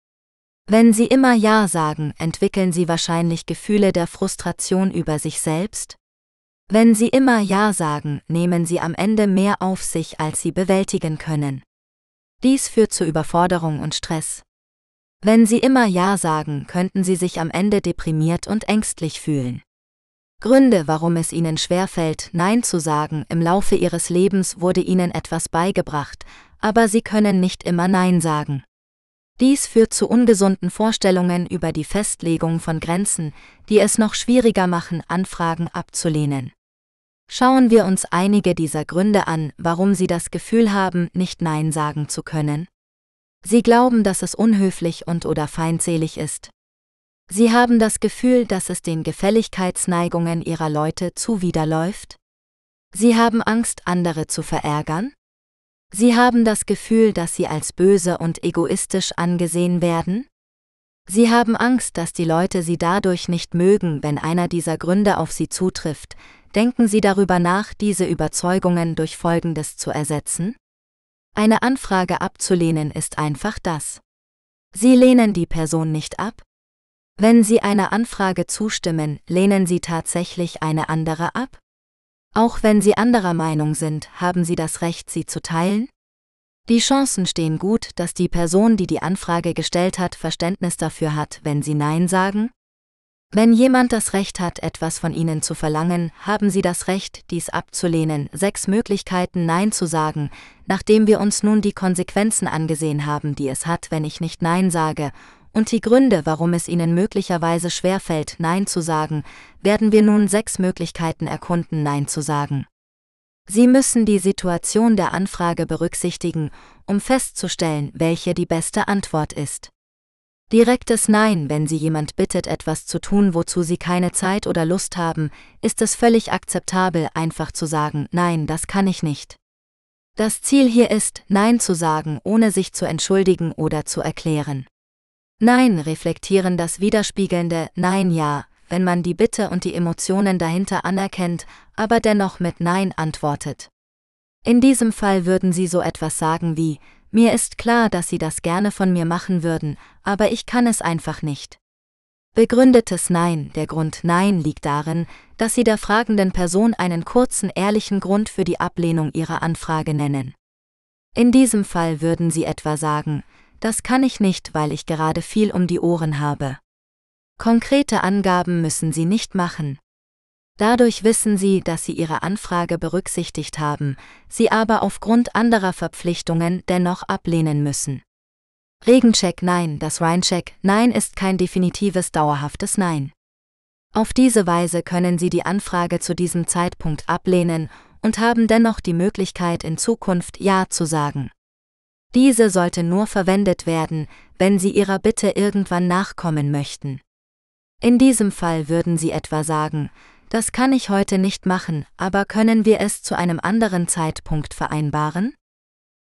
Speaker 1: Wenn sie immer Ja sagen, entwickeln sie wahrscheinlich Gefühle der Frustration über sich selbst, wenn Sie immer Ja sagen, nehmen Sie am Ende mehr auf sich, als Sie bewältigen können. Dies führt zu Überforderung und Stress. Wenn Sie immer Ja sagen, könnten Sie sich am Ende deprimiert und ängstlich fühlen. Gründe, warum es ihnen schwerfällt, Nein zu sagen, im Laufe ihres Lebens wurde ihnen etwas beigebracht, aber sie können nicht immer Nein sagen. Dies führt zu ungesunden Vorstellungen über die Festlegung von Grenzen, die es noch schwieriger machen, Anfragen abzulehnen. Schauen wir uns einige dieser Gründe an, warum Sie das Gefühl haben, nicht Nein sagen zu können. Sie glauben, dass es unhöflich und oder feindselig ist. Sie haben das Gefühl, dass es den Gefälligkeitsneigungen Ihrer Leute zuwiderläuft. Sie haben Angst, andere zu verärgern. Sie haben das Gefühl, dass Sie als böse und egoistisch angesehen werden. Sie haben Angst, dass die Leute Sie dadurch nicht mögen, wenn einer dieser Gründe auf Sie zutrifft, denken Sie darüber nach, diese Überzeugungen durch Folgendes zu ersetzen? Eine Anfrage abzulehnen ist einfach das. Sie lehnen die Person nicht ab? Wenn Sie einer Anfrage zustimmen, lehnen Sie tatsächlich eine andere ab? Auch wenn Sie anderer Meinung sind, haben Sie das Recht, sie zu teilen? Die Chancen stehen gut, dass die Person, die die Anfrage gestellt hat, Verständnis dafür hat, wenn Sie Nein sagen? Wenn jemand das Recht hat, etwas von Ihnen zu verlangen, haben Sie das Recht, dies abzulehnen. Sechs Möglichkeiten, Nein zu sagen, nachdem wir uns nun die Konsequenzen angesehen haben, die es hat, wenn ich nicht Nein sage, und die Gründe, warum es Ihnen möglicherweise schwerfällt, Nein zu sagen, werden wir nun sechs Möglichkeiten erkunden, Nein zu sagen. Sie müssen die Situation der Anfrage berücksichtigen, um festzustellen, welche die beste Antwort ist. Direktes Nein, wenn Sie jemand bittet, etwas zu tun, wozu Sie keine Zeit oder Lust haben, ist es völlig akzeptabel, einfach zu sagen, nein, das kann ich nicht. Das Ziel hier ist, Nein zu sagen, ohne sich zu entschuldigen oder zu erklären. Nein reflektieren das widerspiegelnde Nein ja, wenn man die Bitte und die Emotionen dahinter anerkennt, aber dennoch mit Nein antwortet. In diesem Fall würden Sie so etwas sagen wie, mir ist klar, dass Sie das gerne von mir machen würden, aber ich kann es einfach nicht. Begründetes Nein. Der Grund Nein liegt darin, dass Sie der fragenden Person einen kurzen, ehrlichen Grund für die Ablehnung Ihrer Anfrage nennen. In diesem Fall würden Sie etwa sagen, das kann ich nicht, weil ich gerade viel um die Ohren habe. Konkrete Angaben müssen Sie nicht machen. Dadurch wissen sie, dass sie ihre Anfrage berücksichtigt haben, sie aber aufgrund anderer Verpflichtungen dennoch ablehnen müssen. Regencheck Nein, das Rheincheck Nein ist kein definitives dauerhaftes Nein. Auf diese Weise können Sie die Anfrage zu diesem Zeitpunkt ablehnen und haben dennoch die Möglichkeit in Zukunft Ja zu sagen. Diese sollte nur verwendet werden, wenn Sie Ihrer Bitte irgendwann nachkommen möchten. In diesem Fall würden Sie etwa sagen, das kann ich heute nicht machen, aber können wir es zu einem anderen Zeitpunkt vereinbaren?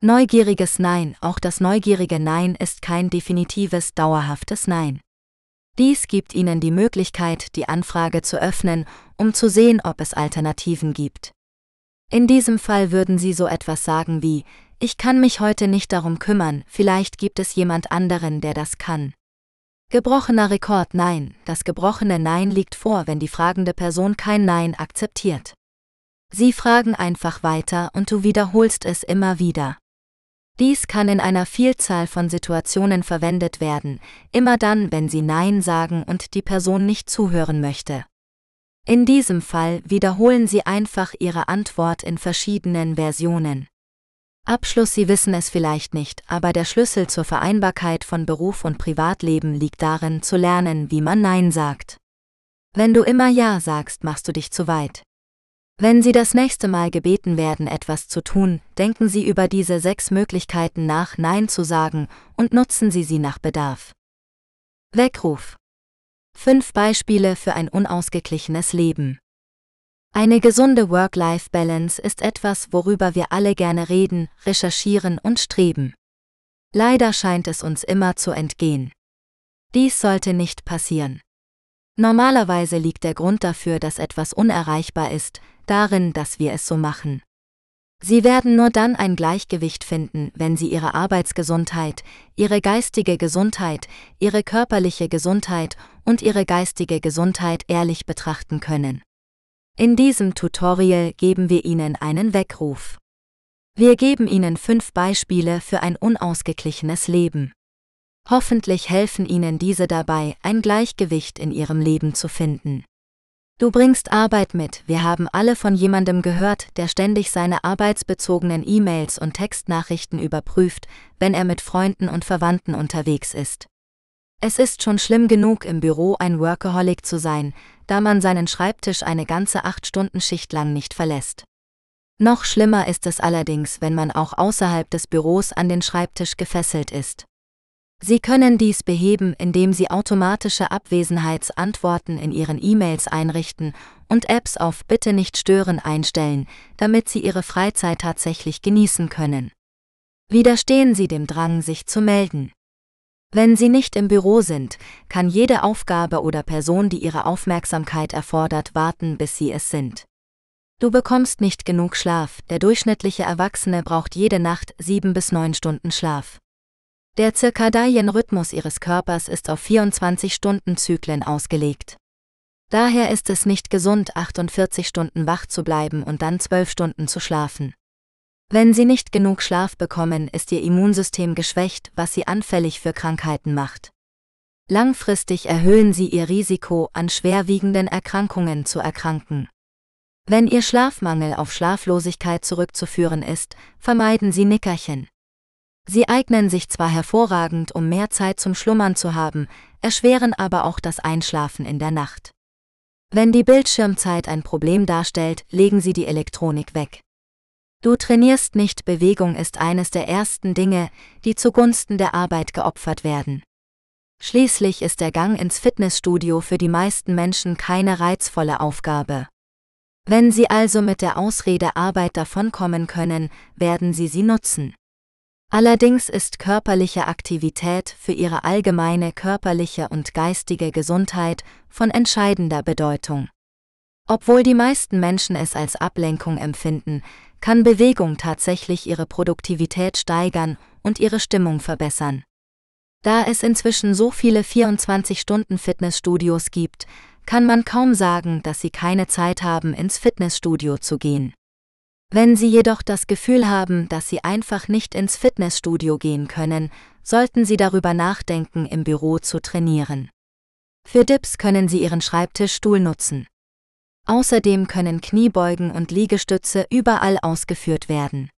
Speaker 1: Neugieriges Nein, auch das neugierige Nein ist kein definitives, dauerhaftes Nein. Dies gibt Ihnen die Möglichkeit, die Anfrage zu öffnen, um zu sehen, ob es Alternativen gibt. In diesem Fall würden Sie so etwas sagen wie, ich kann mich heute nicht darum kümmern, vielleicht gibt es jemand anderen, der das kann. Gebrochener Rekord Nein. Das gebrochene Nein liegt vor, wenn die fragende Person kein Nein akzeptiert. Sie fragen einfach weiter und du wiederholst es immer wieder. Dies kann in einer Vielzahl von Situationen verwendet werden, immer dann, wenn Sie Nein sagen und die Person nicht zuhören möchte. In diesem Fall wiederholen Sie einfach Ihre Antwort in verschiedenen Versionen. Abschluss Sie wissen es vielleicht nicht, aber der Schlüssel zur Vereinbarkeit von Beruf und Privatleben liegt darin, zu lernen, wie man Nein sagt. Wenn du immer Ja sagst, machst du dich zu weit. Wenn Sie das nächste Mal gebeten werden, etwas zu tun, denken Sie über diese sechs Möglichkeiten nach, Nein zu sagen, und nutzen Sie sie nach Bedarf. Weckruf. Fünf Beispiele für ein unausgeglichenes Leben. Eine gesunde Work-Life-Balance ist etwas, worüber wir alle gerne reden, recherchieren und streben. Leider scheint es uns immer zu entgehen. Dies sollte nicht passieren. Normalerweise liegt der Grund dafür, dass etwas unerreichbar ist, darin, dass wir es so machen. Sie werden nur dann ein Gleichgewicht finden, wenn Sie Ihre Arbeitsgesundheit, Ihre geistige Gesundheit, Ihre körperliche Gesundheit und Ihre geistige Gesundheit ehrlich betrachten können. In diesem Tutorial geben wir Ihnen einen Weckruf. Wir geben Ihnen fünf Beispiele für ein unausgeglichenes Leben. Hoffentlich helfen Ihnen diese dabei, ein Gleichgewicht in Ihrem Leben zu finden. Du bringst Arbeit mit. Wir haben alle von jemandem gehört, der ständig seine arbeitsbezogenen E-Mails und Textnachrichten überprüft, wenn er mit Freunden und Verwandten unterwegs ist. Es ist schon schlimm genug, im Büro ein Workaholic zu sein, da man seinen Schreibtisch eine ganze 8-Stunden-Schicht lang nicht verlässt. Noch schlimmer ist es allerdings, wenn man auch außerhalb des Büros an den Schreibtisch gefesselt ist. Sie können dies beheben, indem Sie automatische Abwesenheitsantworten in Ihren E-Mails einrichten und Apps auf Bitte nicht stören einstellen, damit Sie Ihre Freizeit tatsächlich genießen können. Widerstehen Sie dem Drang, sich zu melden. Wenn Sie nicht im Büro sind, kann jede Aufgabe oder Person, die Ihre Aufmerksamkeit erfordert, warten, bis Sie es sind. Du bekommst nicht genug Schlaf, der durchschnittliche Erwachsene braucht jede Nacht sieben bis neun Stunden Schlaf. Der Zirkadienrhythmus ihres Körpers ist auf 24-Stunden-Zyklen ausgelegt. Daher ist es nicht gesund, 48 Stunden wach zu bleiben und dann 12 Stunden zu schlafen. Wenn Sie nicht genug Schlaf bekommen, ist Ihr Immunsystem geschwächt, was Sie anfällig für Krankheiten macht. Langfristig erhöhen Sie Ihr Risiko, an schwerwiegenden Erkrankungen zu erkranken. Wenn Ihr Schlafmangel auf Schlaflosigkeit zurückzuführen ist, vermeiden Sie Nickerchen. Sie eignen sich zwar hervorragend, um mehr Zeit zum Schlummern zu haben, erschweren aber auch das Einschlafen in der Nacht. Wenn die Bildschirmzeit ein Problem darstellt, legen Sie die Elektronik weg. Du trainierst nicht, Bewegung ist eines der ersten Dinge, die zugunsten der Arbeit geopfert werden. Schließlich ist der Gang ins Fitnessstudio für die meisten Menschen keine reizvolle Aufgabe. Wenn Sie also mit der Ausrede Arbeit davonkommen können, werden Sie sie nutzen. Allerdings ist körperliche Aktivität für ihre allgemeine körperliche und geistige Gesundheit von entscheidender Bedeutung. Obwohl die meisten Menschen es als Ablenkung empfinden, kann Bewegung tatsächlich ihre Produktivität steigern und ihre Stimmung verbessern. Da es inzwischen so viele 24-Stunden-Fitnessstudios gibt, kann man kaum sagen, dass sie keine Zeit haben, ins Fitnessstudio zu gehen. Wenn Sie jedoch das Gefühl haben, dass Sie einfach nicht ins Fitnessstudio gehen können, sollten Sie darüber nachdenken, im Büro zu trainieren. Für Dips können Sie Ihren Schreibtischstuhl nutzen. Außerdem können Kniebeugen und Liegestütze überall ausgeführt werden.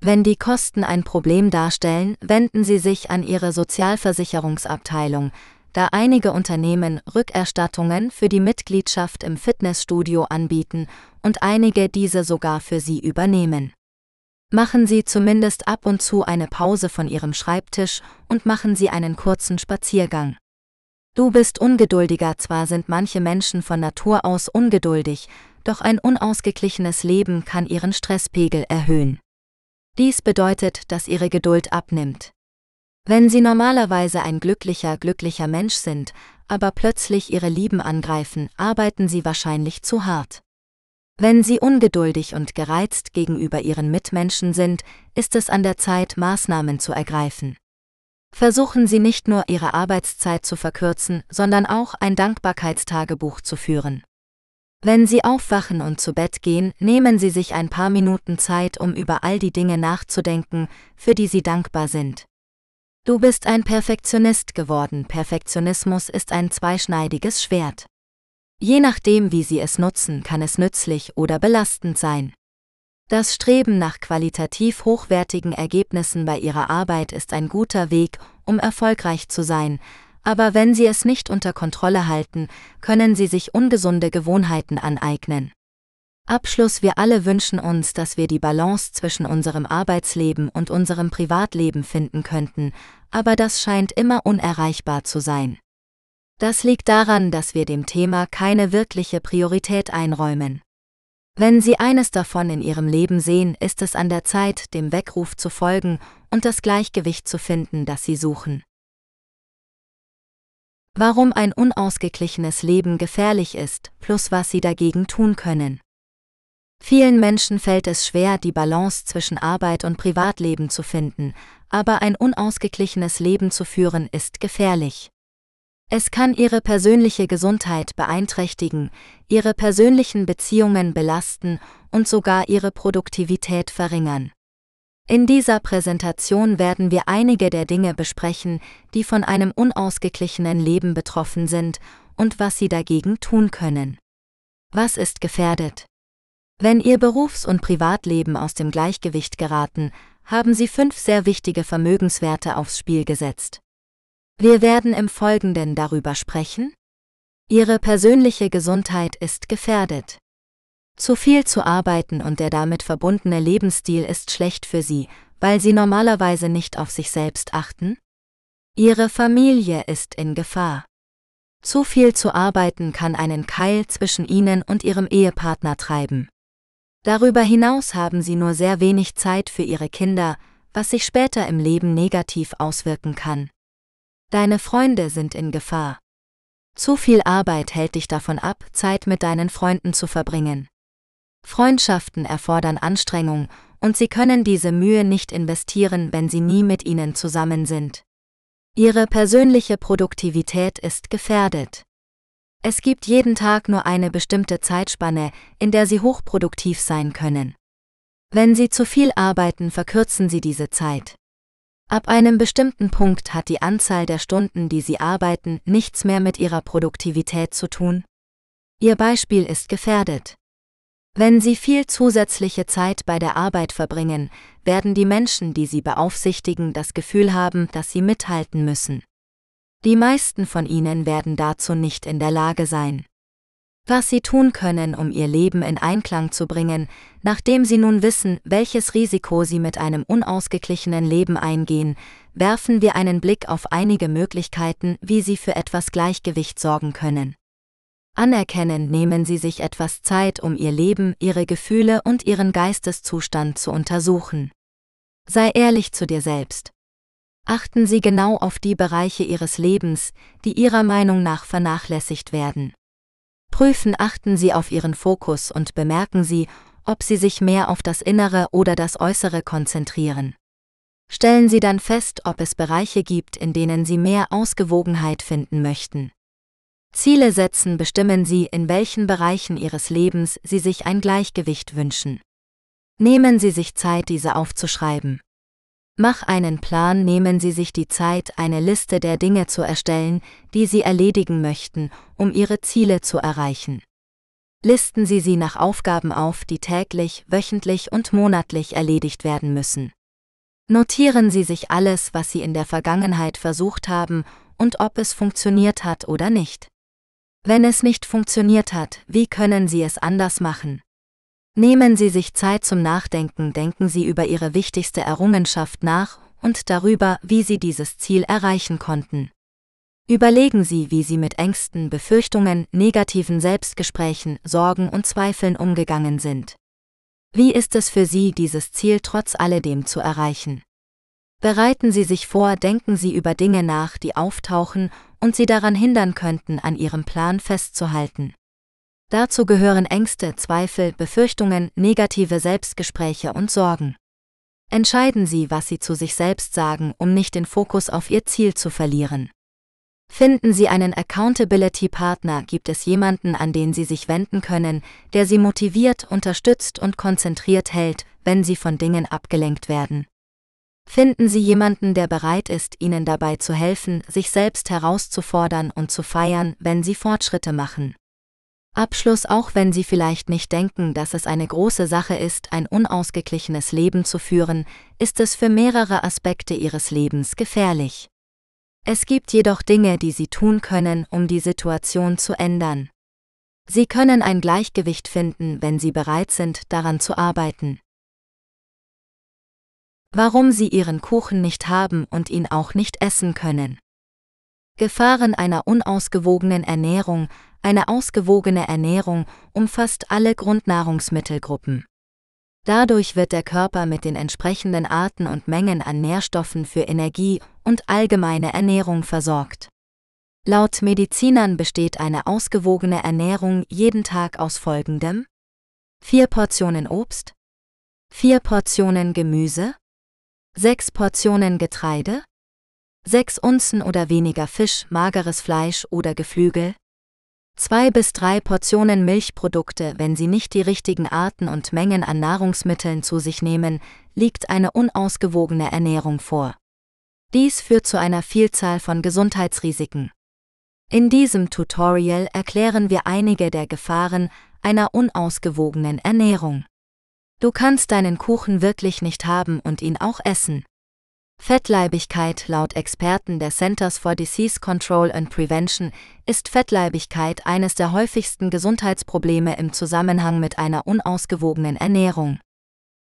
Speaker 1: Wenn die Kosten ein Problem darstellen, wenden Sie sich an Ihre Sozialversicherungsabteilung, da einige Unternehmen Rückerstattungen für die Mitgliedschaft im Fitnessstudio anbieten und einige diese sogar für Sie übernehmen. Machen Sie zumindest ab und zu eine Pause von Ihrem Schreibtisch und machen Sie einen kurzen Spaziergang. Du bist ungeduldiger, zwar sind manche Menschen von Natur aus ungeduldig, doch ein unausgeglichenes Leben kann ihren Stresspegel erhöhen. Dies bedeutet, dass ihre Geduld abnimmt. Wenn Sie normalerweise ein glücklicher, glücklicher Mensch sind, aber plötzlich Ihre Lieben angreifen, arbeiten Sie wahrscheinlich zu hart. Wenn Sie ungeduldig und gereizt gegenüber Ihren Mitmenschen sind, ist es an der Zeit, Maßnahmen zu ergreifen. Versuchen Sie nicht nur Ihre Arbeitszeit zu verkürzen, sondern auch ein Dankbarkeitstagebuch zu führen. Wenn Sie aufwachen und zu Bett gehen, nehmen Sie sich ein paar Minuten Zeit, um über all die Dinge nachzudenken, für die Sie dankbar sind. Du bist ein Perfektionist geworden. Perfektionismus ist ein zweischneidiges Schwert. Je nachdem, wie Sie es nutzen, kann es nützlich oder belastend sein. Das Streben nach qualitativ hochwertigen Ergebnissen bei Ihrer Arbeit ist ein guter Weg, um erfolgreich zu sein, aber wenn Sie es nicht unter Kontrolle halten, können Sie sich ungesunde Gewohnheiten aneignen. Abschluss Wir alle wünschen uns, dass wir die Balance zwischen unserem Arbeitsleben und unserem Privatleben finden könnten, aber das scheint immer unerreichbar zu sein. Das liegt daran, dass wir dem Thema keine wirkliche Priorität einräumen. Wenn Sie eines davon in Ihrem Leben sehen, ist es an der Zeit, dem Weckruf zu folgen und das Gleichgewicht zu finden, das Sie suchen. Warum ein unausgeglichenes Leben gefährlich ist, plus was Sie dagegen tun können. Vielen Menschen fällt es schwer, die Balance zwischen Arbeit und Privatleben zu finden, aber ein unausgeglichenes Leben zu führen ist gefährlich. Es kann ihre persönliche Gesundheit beeinträchtigen, ihre persönlichen Beziehungen belasten und sogar ihre Produktivität verringern. In dieser Präsentation werden wir einige der Dinge besprechen, die von einem unausgeglichenen Leben betroffen sind und was sie dagegen tun können. Was ist gefährdet? Wenn Ihr Berufs- und Privatleben aus dem Gleichgewicht geraten, haben Sie fünf sehr wichtige Vermögenswerte aufs Spiel gesetzt. Wir werden im Folgenden darüber sprechen. Ihre persönliche Gesundheit ist gefährdet. Zu viel zu arbeiten und der damit verbundene Lebensstil ist schlecht für Sie, weil Sie normalerweise nicht auf sich selbst achten? Ihre Familie ist in Gefahr. Zu viel zu arbeiten kann einen Keil zwischen Ihnen und Ihrem Ehepartner treiben. Darüber hinaus haben Sie nur sehr wenig Zeit für Ihre Kinder, was sich später im Leben negativ auswirken kann. Deine Freunde sind in Gefahr. Zu viel Arbeit hält dich davon ab, Zeit mit deinen Freunden zu verbringen. Freundschaften erfordern Anstrengung, und Sie können diese Mühe nicht investieren, wenn Sie nie mit ihnen zusammen sind. Ihre persönliche Produktivität ist gefährdet. Es gibt jeden Tag nur eine bestimmte Zeitspanne, in der Sie hochproduktiv sein können. Wenn Sie zu viel arbeiten, verkürzen Sie diese Zeit. Ab einem bestimmten Punkt hat die Anzahl der Stunden, die Sie arbeiten, nichts mehr mit Ihrer Produktivität zu tun. Ihr Beispiel ist gefährdet. Wenn Sie viel zusätzliche Zeit bei der Arbeit verbringen, werden die Menschen, die Sie beaufsichtigen, das Gefühl haben, dass Sie mithalten müssen. Die meisten von Ihnen werden dazu nicht in der Lage sein. Was Sie tun können, um Ihr Leben in Einklang zu bringen, nachdem Sie nun wissen, welches Risiko Sie mit einem unausgeglichenen Leben eingehen, werfen wir einen Blick auf einige Möglichkeiten, wie Sie für etwas Gleichgewicht sorgen können. Anerkennend nehmen Sie sich etwas Zeit, um Ihr Leben, Ihre Gefühle und Ihren Geisteszustand zu untersuchen. Sei ehrlich zu dir selbst. Achten Sie genau auf die Bereiche Ihres Lebens, die Ihrer Meinung nach vernachlässigt werden. Prüfen achten Sie auf Ihren Fokus und bemerken Sie, ob Sie sich mehr auf das Innere oder das Äußere konzentrieren. Stellen Sie dann fest, ob es Bereiche gibt, in denen Sie mehr Ausgewogenheit finden möchten. Ziele setzen bestimmen Sie, in welchen Bereichen Ihres Lebens Sie sich ein Gleichgewicht wünschen. Nehmen Sie sich Zeit, diese aufzuschreiben. Mach einen Plan, nehmen Sie sich die Zeit, eine Liste der Dinge zu erstellen, die Sie erledigen möchten, um Ihre Ziele zu erreichen. Listen Sie sie nach Aufgaben auf, die täglich, wöchentlich und monatlich erledigt werden müssen. Notieren Sie sich alles, was Sie in der Vergangenheit versucht haben und ob es funktioniert hat oder nicht. Wenn es nicht funktioniert hat, wie können Sie es anders machen? Nehmen Sie sich Zeit zum Nachdenken, denken Sie über Ihre wichtigste Errungenschaft nach und darüber, wie Sie dieses Ziel erreichen konnten. Überlegen Sie, wie Sie mit Ängsten, Befürchtungen, negativen Selbstgesprächen, Sorgen und Zweifeln umgegangen sind. Wie ist es für Sie, dieses Ziel trotz alledem zu erreichen? Bereiten Sie sich vor, denken Sie über Dinge nach, die auftauchen und Sie daran hindern könnten, an Ihrem Plan festzuhalten. Dazu gehören Ängste, Zweifel, Befürchtungen, negative Selbstgespräche und Sorgen. Entscheiden Sie, was Sie zu sich selbst sagen, um nicht den Fokus auf Ihr Ziel zu verlieren. Finden Sie einen Accountability-Partner, gibt es jemanden, an den Sie sich wenden können, der Sie motiviert, unterstützt und konzentriert hält, wenn Sie von Dingen abgelenkt werden. Finden Sie jemanden, der bereit ist, Ihnen dabei zu helfen, sich selbst herauszufordern und zu feiern, wenn Sie Fortschritte machen. Abschluss Auch wenn Sie vielleicht nicht denken, dass es eine große Sache ist, ein unausgeglichenes Leben zu führen, ist es für mehrere Aspekte Ihres Lebens gefährlich. Es gibt jedoch Dinge, die Sie tun können, um die Situation zu ändern. Sie können ein Gleichgewicht finden, wenn Sie bereit sind, daran zu arbeiten. Warum sie ihren Kuchen nicht haben und ihn auch nicht essen können. Gefahren einer unausgewogenen Ernährung Eine ausgewogene Ernährung umfasst alle Grundnahrungsmittelgruppen. Dadurch wird der Körper mit den entsprechenden Arten und Mengen an Nährstoffen für Energie und allgemeine Ernährung versorgt. Laut Medizinern besteht eine ausgewogene Ernährung jeden Tag aus folgendem: vier Portionen Obst, vier Portionen Gemüse, 6 Portionen Getreide, 6 Unzen oder weniger Fisch, mageres Fleisch oder Geflügel, 2 bis 3 Portionen Milchprodukte, wenn Sie nicht die richtigen Arten und Mengen an Nahrungsmitteln zu sich nehmen, liegt eine unausgewogene Ernährung vor. Dies führt zu einer Vielzahl von Gesundheitsrisiken. In diesem Tutorial erklären wir einige der Gefahren einer unausgewogenen Ernährung. Du kannst deinen Kuchen wirklich nicht haben und ihn auch essen. Fettleibigkeit laut Experten der Centers for Disease Control and Prevention ist Fettleibigkeit eines der häufigsten Gesundheitsprobleme im Zusammenhang mit einer unausgewogenen Ernährung.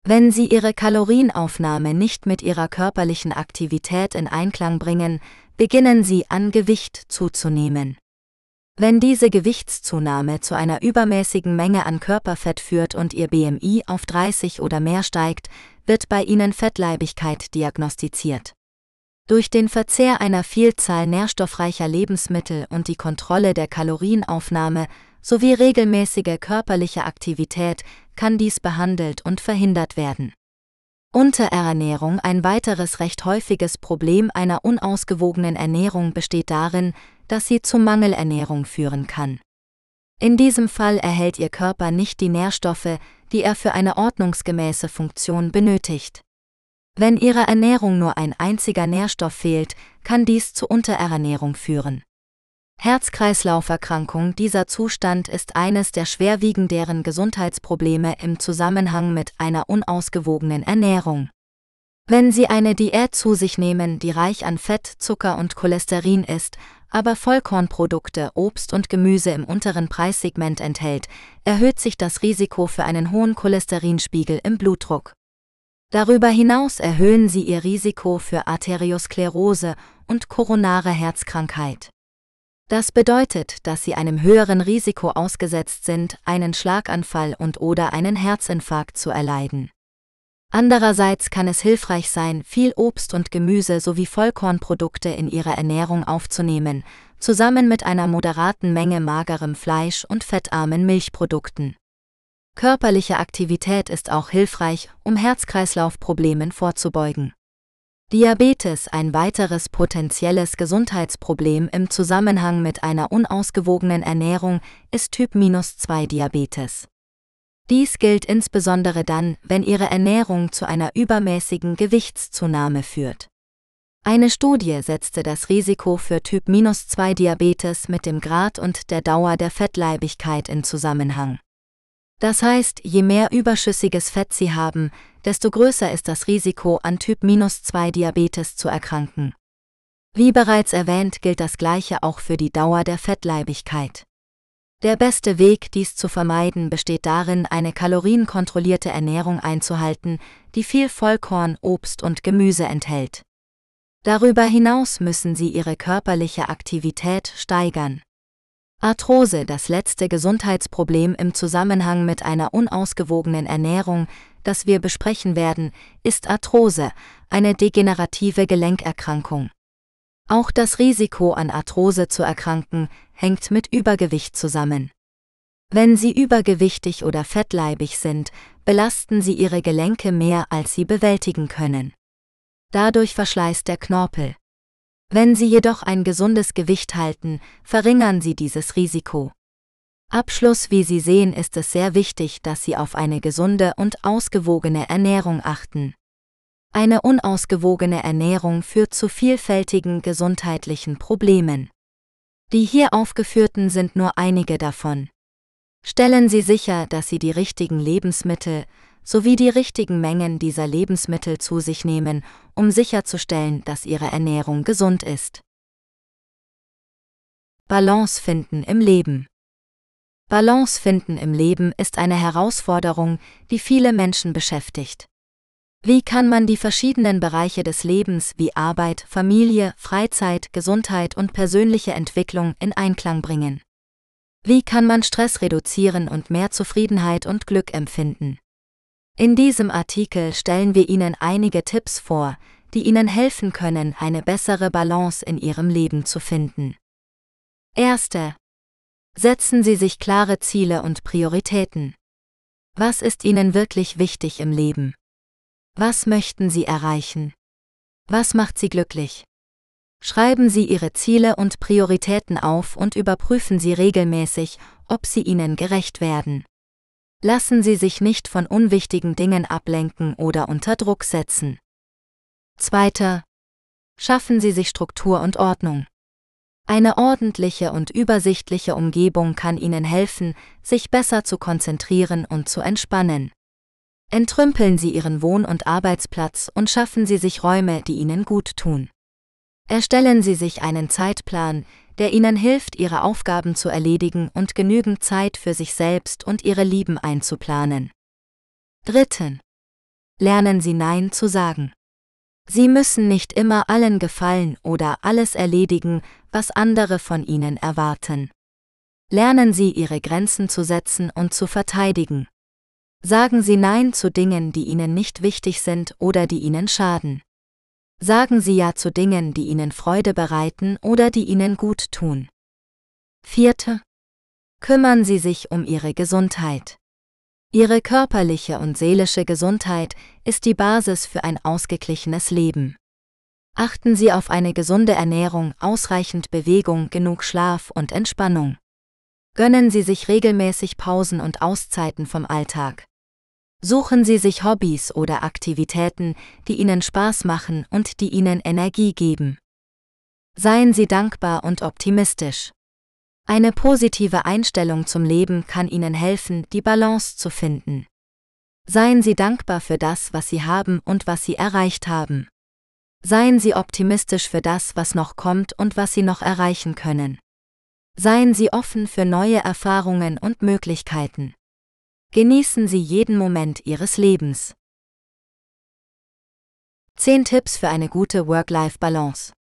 Speaker 1: Wenn Sie Ihre Kalorienaufnahme nicht mit Ihrer körperlichen Aktivität in Einklang bringen, beginnen Sie an Gewicht zuzunehmen. Wenn diese Gewichtszunahme zu einer übermäßigen Menge an Körperfett führt und Ihr BMI auf 30 oder mehr steigt, wird bei Ihnen Fettleibigkeit diagnostiziert. Durch den Verzehr einer Vielzahl nährstoffreicher Lebensmittel und die Kontrolle der Kalorienaufnahme sowie regelmäßige körperliche Aktivität kann dies behandelt und verhindert werden. Unterernährung Ein weiteres recht häufiges Problem einer unausgewogenen Ernährung besteht darin, dass sie zu Mangelernährung führen kann. In diesem Fall erhält Ihr Körper nicht die Nährstoffe, die er für eine ordnungsgemäße Funktion benötigt. Wenn Ihrer Ernährung nur ein einziger Nährstoff fehlt, kann dies zu Unterernährung führen. Herz-Kreislauf-Erkrankung Dieser Zustand ist eines der schwerwiegenderen Gesundheitsprobleme im Zusammenhang mit einer unausgewogenen Ernährung. Wenn Sie eine Diät zu sich nehmen, die reich an Fett, Zucker und Cholesterin ist, aber Vollkornprodukte, Obst und Gemüse im unteren Preissegment enthält, erhöht sich das Risiko für einen hohen Cholesterinspiegel im Blutdruck. Darüber hinaus erhöhen sie ihr Risiko für Arteriosklerose und koronare Herzkrankheit. Das bedeutet, dass sie einem höheren Risiko ausgesetzt sind, einen Schlaganfall und oder einen Herzinfarkt zu erleiden. Andererseits kann es hilfreich sein, viel Obst und Gemüse sowie Vollkornprodukte in ihre Ernährung aufzunehmen, zusammen mit einer moderaten Menge magerem Fleisch und fettarmen Milchprodukten. Körperliche Aktivität ist auch hilfreich, um Herz-Kreislauf-Problemen vorzubeugen. Diabetes ein weiteres potenzielles Gesundheitsproblem im Zusammenhang mit einer unausgewogenen Ernährung ist Typ-2-Diabetes. Dies gilt insbesondere dann, wenn Ihre Ernährung zu einer übermäßigen Gewichtszunahme führt. Eine Studie setzte das Risiko für Typ-2-Diabetes mit dem Grad und der Dauer der Fettleibigkeit in Zusammenhang. Das heißt, je mehr überschüssiges Fett Sie haben, desto größer ist das Risiko, an Typ-2-Diabetes zu erkranken. Wie bereits erwähnt, gilt das Gleiche auch für die Dauer der Fettleibigkeit. Der beste Weg, dies zu vermeiden, besteht darin, eine kalorienkontrollierte Ernährung einzuhalten, die viel Vollkorn, Obst und Gemüse enthält. Darüber hinaus müssen Sie Ihre körperliche Aktivität steigern. Arthrose, das letzte Gesundheitsproblem im Zusammenhang mit einer unausgewogenen Ernährung, das wir besprechen werden, ist Arthrose, eine degenerative Gelenkerkrankung. Auch das Risiko an Arthrose zu erkranken hängt mit Übergewicht zusammen. Wenn Sie übergewichtig oder fettleibig sind, belasten Sie Ihre Gelenke mehr, als Sie bewältigen können. Dadurch verschleißt der Knorpel. Wenn Sie jedoch ein gesundes Gewicht halten, verringern Sie dieses Risiko. Abschluss Wie Sie sehen, ist es sehr wichtig, dass Sie auf eine gesunde und ausgewogene Ernährung achten. Eine unausgewogene Ernährung führt zu vielfältigen gesundheitlichen Problemen. Die hier aufgeführten sind nur einige davon. Stellen Sie sicher, dass Sie die richtigen Lebensmittel sowie die richtigen Mengen dieser Lebensmittel zu sich nehmen, um sicherzustellen, dass Ihre Ernährung gesund ist. Balance finden im Leben. Balance finden im Leben ist eine Herausforderung, die viele Menschen beschäftigt. Wie kann man die verschiedenen Bereiche des Lebens wie Arbeit, Familie, Freizeit, Gesundheit und persönliche Entwicklung in Einklang bringen? Wie kann man Stress reduzieren und mehr Zufriedenheit und Glück empfinden? In diesem Artikel stellen wir Ihnen einige Tipps vor, die Ihnen helfen können, eine bessere Balance in Ihrem Leben zu finden. Erste. Setzen Sie sich klare Ziele und Prioritäten. Was ist Ihnen wirklich wichtig im Leben? Was möchten Sie erreichen? Was macht Sie glücklich? Schreiben Sie Ihre Ziele und Prioritäten auf und überprüfen Sie regelmäßig, ob sie Ihnen gerecht werden. Lassen Sie sich nicht von unwichtigen Dingen ablenken oder unter Druck setzen. Zweiter. Schaffen Sie sich Struktur und Ordnung. Eine ordentliche und übersichtliche Umgebung kann Ihnen helfen, sich besser zu konzentrieren und zu entspannen. Entrümpeln Sie Ihren Wohn- und Arbeitsplatz und schaffen Sie sich Räume, die Ihnen gut tun. Erstellen Sie sich einen Zeitplan, der Ihnen hilft, Ihre Aufgaben zu erledigen und genügend Zeit für sich selbst und Ihre Lieben einzuplanen. Dritten. Lernen Sie Nein zu sagen. Sie müssen nicht immer allen gefallen oder alles erledigen, was andere von Ihnen erwarten. Lernen Sie Ihre Grenzen zu setzen und zu verteidigen. Sagen Sie Nein zu Dingen, die Ihnen nicht wichtig sind oder die Ihnen schaden. Sagen Sie Ja zu Dingen, die Ihnen Freude bereiten oder die Ihnen gut tun. Vierte. Kümmern Sie sich um Ihre Gesundheit. Ihre körperliche und seelische Gesundheit ist die Basis für ein ausgeglichenes Leben. Achten Sie auf eine gesunde Ernährung, ausreichend Bewegung, genug Schlaf und Entspannung. Gönnen Sie sich regelmäßig Pausen und Auszeiten vom Alltag. Suchen Sie sich Hobbys oder Aktivitäten, die Ihnen Spaß machen und die Ihnen Energie geben. Seien Sie dankbar und optimistisch. Eine positive Einstellung zum Leben kann Ihnen helfen, die Balance zu finden. Seien Sie dankbar für das, was Sie haben und was Sie erreicht haben. Seien Sie optimistisch für das, was noch kommt und was Sie noch erreichen können. Seien Sie offen für neue Erfahrungen und Möglichkeiten. Genießen Sie jeden Moment Ihres Lebens. 10 Tipps für eine gute Work-Life-Balance.